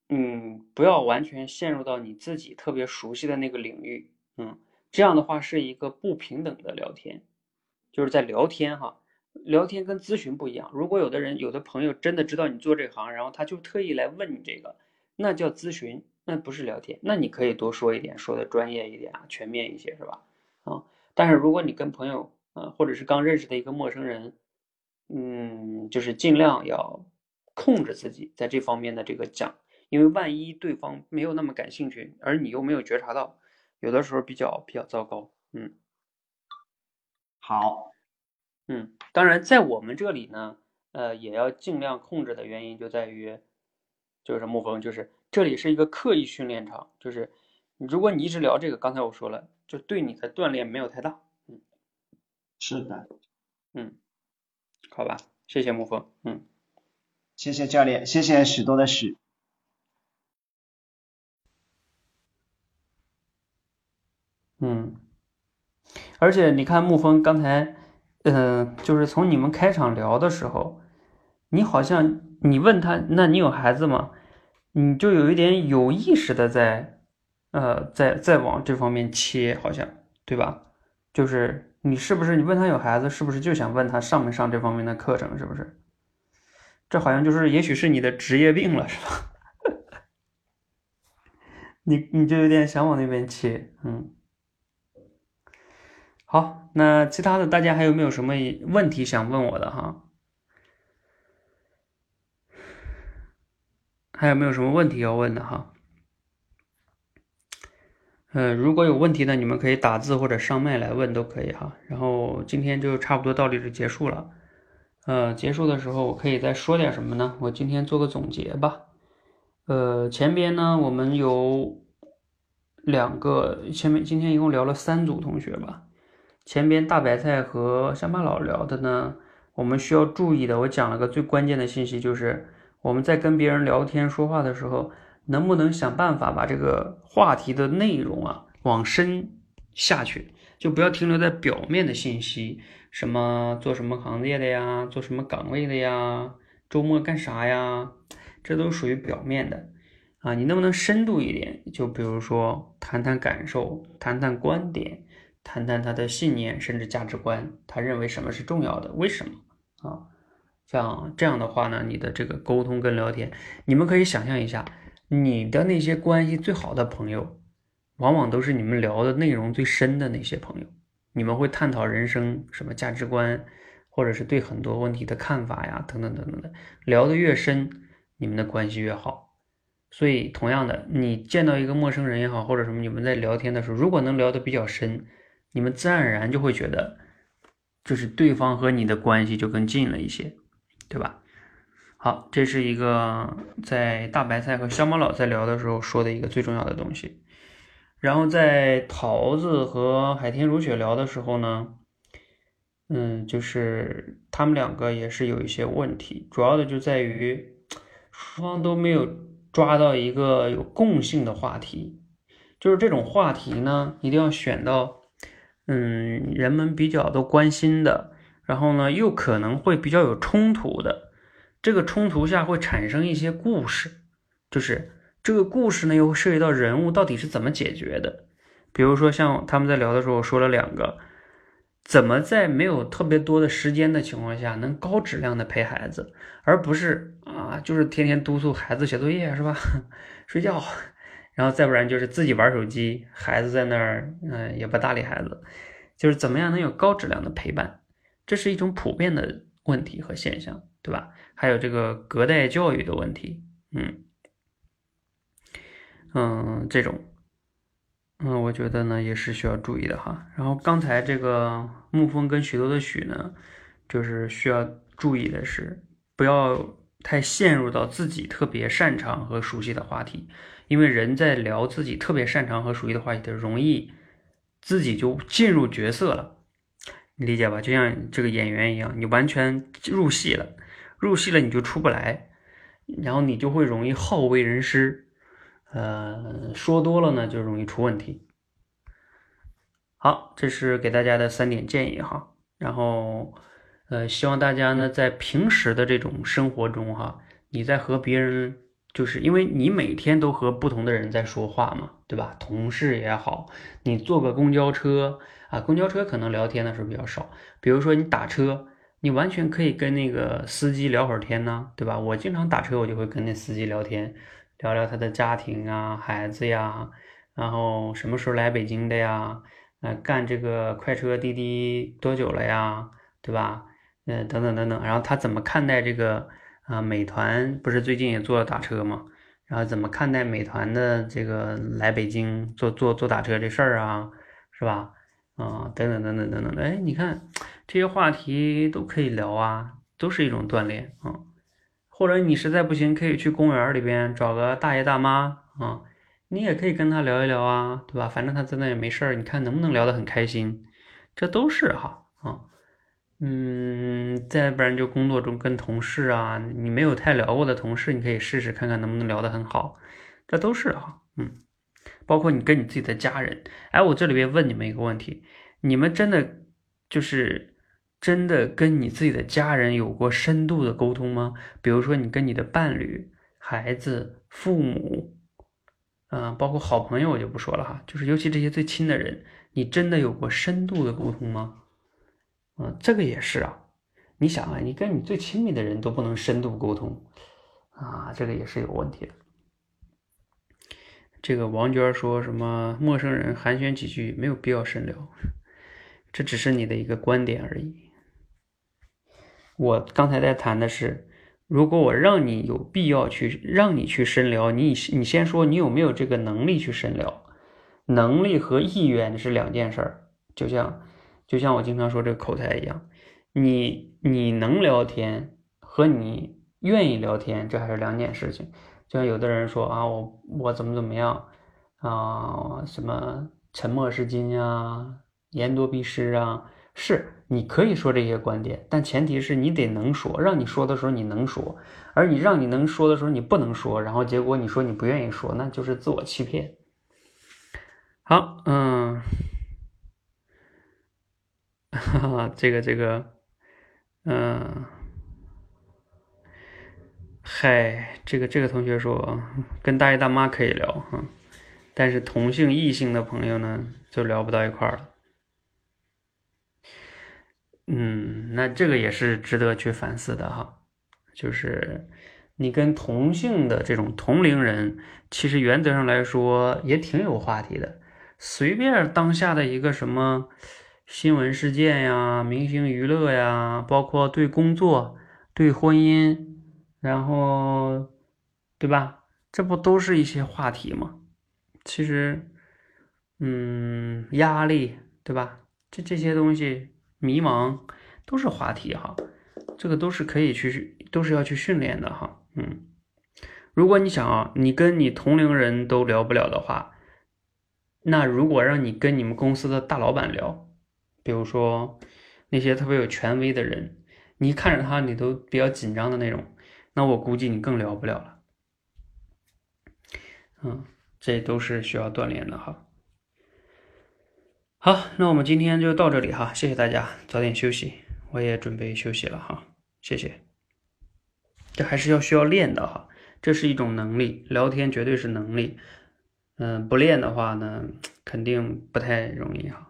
嗯，不要完全陷入到你自己特别熟悉的那个领域，嗯，这样的话是一个不平等的聊天，就是在聊天哈，聊天跟咨询不一样。如果有的人有的朋友真的知道你做这行，然后他就特意来问你这个，那叫咨询，那不是聊天。那你可以多说一点，说的专业一点啊，全面一些是吧？啊，但是如果你跟朋友啊，或者是刚认识的一个陌生人，嗯，就是尽量要控制自己在这方面的这个讲。因为万一对方没有那么感兴趣，而你又没有觉察到，有的时候比较比较糟糕。嗯，好，嗯，当然在我们这里呢，呃，也要尽量控制的原因就在于，就是沐风，就是这里是一个刻意训练场，就是如果你一直聊这个，刚才我说了，就对你的锻炼没有太大。嗯，是的，嗯，好吧，谢谢沐风，嗯，谢谢教练，谢谢许多的许。嗯，而且你看沐风刚才，嗯，就是从你们开场聊的时候，你好像你问他，那你有孩子吗？你就有一点有意识的在，呃，在在往这方面切，好像对吧？就是你是不是你问他有孩子，是不是就想问他上没上这方面的课程？是不是？这好像就是也许是你的职业病了，是吧？<laughs> 你你就有点想往那边切，嗯。好，那其他的大家还有没有什么问题想问我的哈？还有没有什么问题要问的哈？嗯，如果有问题呢，你们可以打字或者上麦来问都可以哈。然后今天就差不多到这里结束了。呃，结束的时候我可以再说点什么呢？我今天做个总结吧。呃，前边呢我们有两个，前面今天一共聊了三组同学吧。前边大白菜和乡巴佬聊的呢，我们需要注意的，我讲了个最关键的信息，就是我们在跟别人聊天说话的时候，能不能想办法把这个话题的内容啊往深下去，就不要停留在表面的信息，什么做什么行业的呀，做什么岗位的呀，周末干啥呀，这都属于表面的啊，你能不能深度一点？就比如说谈谈感受，谈谈观点。谈谈他的信念，甚至价值观，他认为什么是重要的？为什么啊？像这样的话呢，你的这个沟通跟聊天，你们可以想象一下，你的那些关系最好的朋友，往往都是你们聊的内容最深的那些朋友。你们会探讨人生什么价值观，或者是对很多问题的看法呀，等等等等的。聊得越深，你们的关系越好。所以，同样的，你见到一个陌生人也好，或者什么，你们在聊天的时候，如果能聊得比较深。你们自然而然就会觉得，就是对方和你的关系就更近了一些，对吧？好，这是一个在大白菜和香猫老在聊的时候说的一个最重要的东西。然后在桃子和海天如雪聊的时候呢，嗯，就是他们两个也是有一些问题，主要的就在于双方都没有抓到一个有共性的话题，就是这种话题呢，一定要选到。嗯，人们比较都关心的，然后呢，又可能会比较有冲突的，这个冲突下会产生一些故事，就是这个故事呢，又涉及到人物到底是怎么解决的。比如说像他们在聊的时候，我说了两个，怎么在没有特别多的时间的情况下，能高质量的陪孩子，而不是啊，就是天天督促孩子写作业是吧？<laughs> 睡觉。然后再不然就是自己玩手机，孩子在那儿，嗯，也不搭理孩子，就是怎么样能有高质量的陪伴，这是一种普遍的问题和现象，对吧？还有这个隔代教育的问题，嗯，嗯，这种，嗯，我觉得呢也是需要注意的哈。然后刚才这个沐风跟许多的许呢，就是需要注意的是，不要太陷入到自己特别擅长和熟悉的话题，因为人在聊自己特别擅长和熟悉的话题的，容易自己就进入角色了，理解吧？就像这个演员一样，你完全入戏了，入戏了你就出不来，然后你就会容易好为人师，呃，说多了呢就容易出问题。好，这是给大家的三点建议哈，然后。呃，希望大家呢，在平时的这种生活中，哈，你在和别人，就是因为你每天都和不同的人在说话嘛，对吧？同事也好，你坐个公交车啊，公交车可能聊天的时候比较少。比如说你打车，你完全可以跟那个司机聊会儿天呢，对吧？我经常打车，我就会跟那司机聊天，聊聊他的家庭啊、孩子呀，然后什么时候来北京的呀？呃，干这个快车滴滴多久了呀？对吧？嗯，等等等等，然后他怎么看待这个啊？美团不是最近也做了打车吗？然后怎么看待美团的这个来北京做做做打车这事儿啊？是吧？啊，等等等等等等的，哎，你看这些话题都可以聊啊，都是一种锻炼啊。或者你实在不行，可以去公园里边找个大爷大妈啊，你也可以跟他聊一聊啊，对吧？反正他在那也没事儿，你看能不能聊得很开心？这都是哈啊。嗯，再不然就工作中跟同事啊，你没有太聊过的同事，你可以试试看看能不能聊得很好，这都是哈，嗯，包括你跟你自己的家人，哎，我这里边问你们一个问题，你们真的就是真的跟你自己的家人有过深度的沟通吗？比如说你跟你的伴侣、孩子、父母，嗯，包括好朋友，我就不说了哈，就是尤其这些最亲的人，你真的有过深度的沟通吗？嗯，这个也是啊。你想啊，你跟你最亲密的人都不能深度沟通啊，这个也是有问题的。这个王娟说什么陌生人寒暄几句没有必要深聊，这只是你的一个观点而已。我刚才在谈的是，如果我让你有必要去让你去深聊，你你先说你有没有这个能力去深聊？能力和意愿是两件事儿，就像。就像我经常说这个口才一样，你你能聊天和你愿意聊天，这还是两件事情。就像有的人说啊，我我怎么怎么样啊，什么沉默是金啊，言多必失啊，是你可以说这些观点，但前提是你得能说，让你说的时候你能说，而你让你能说的时候你不能说，然后结果你说你不愿意说，那就是自我欺骗。好，嗯。哈哈，这个这个，嗯，嗨，这个这个同学说跟大爷大妈可以聊哈，但是同性异性的朋友呢就聊不到一块儿了。嗯，那这个也是值得去反思的哈，就是你跟同性的这种同龄人，其实原则上来说也挺有话题的，随便当下的一个什么。新闻事件呀，明星娱乐呀，包括对工作、对婚姻，然后，对吧？这不都是一些话题吗？其实，嗯，压力，对吧？这这些东西，迷茫，都是话题哈。这个都是可以去，都是要去训练的哈。嗯，如果你想啊，你跟你同龄人都聊不了的话，那如果让你跟你们公司的大老板聊。比如说那些特别有权威的人，你看着他你都比较紧张的那种，那我估计你更聊不了了。嗯，这都是需要锻炼的哈。好，那我们今天就到这里哈，谢谢大家，早点休息，我也准备休息了哈，谢谢。这还是要需要练的哈，这是一种能力，聊天绝对是能力。嗯，不练的话呢，肯定不太容易哈。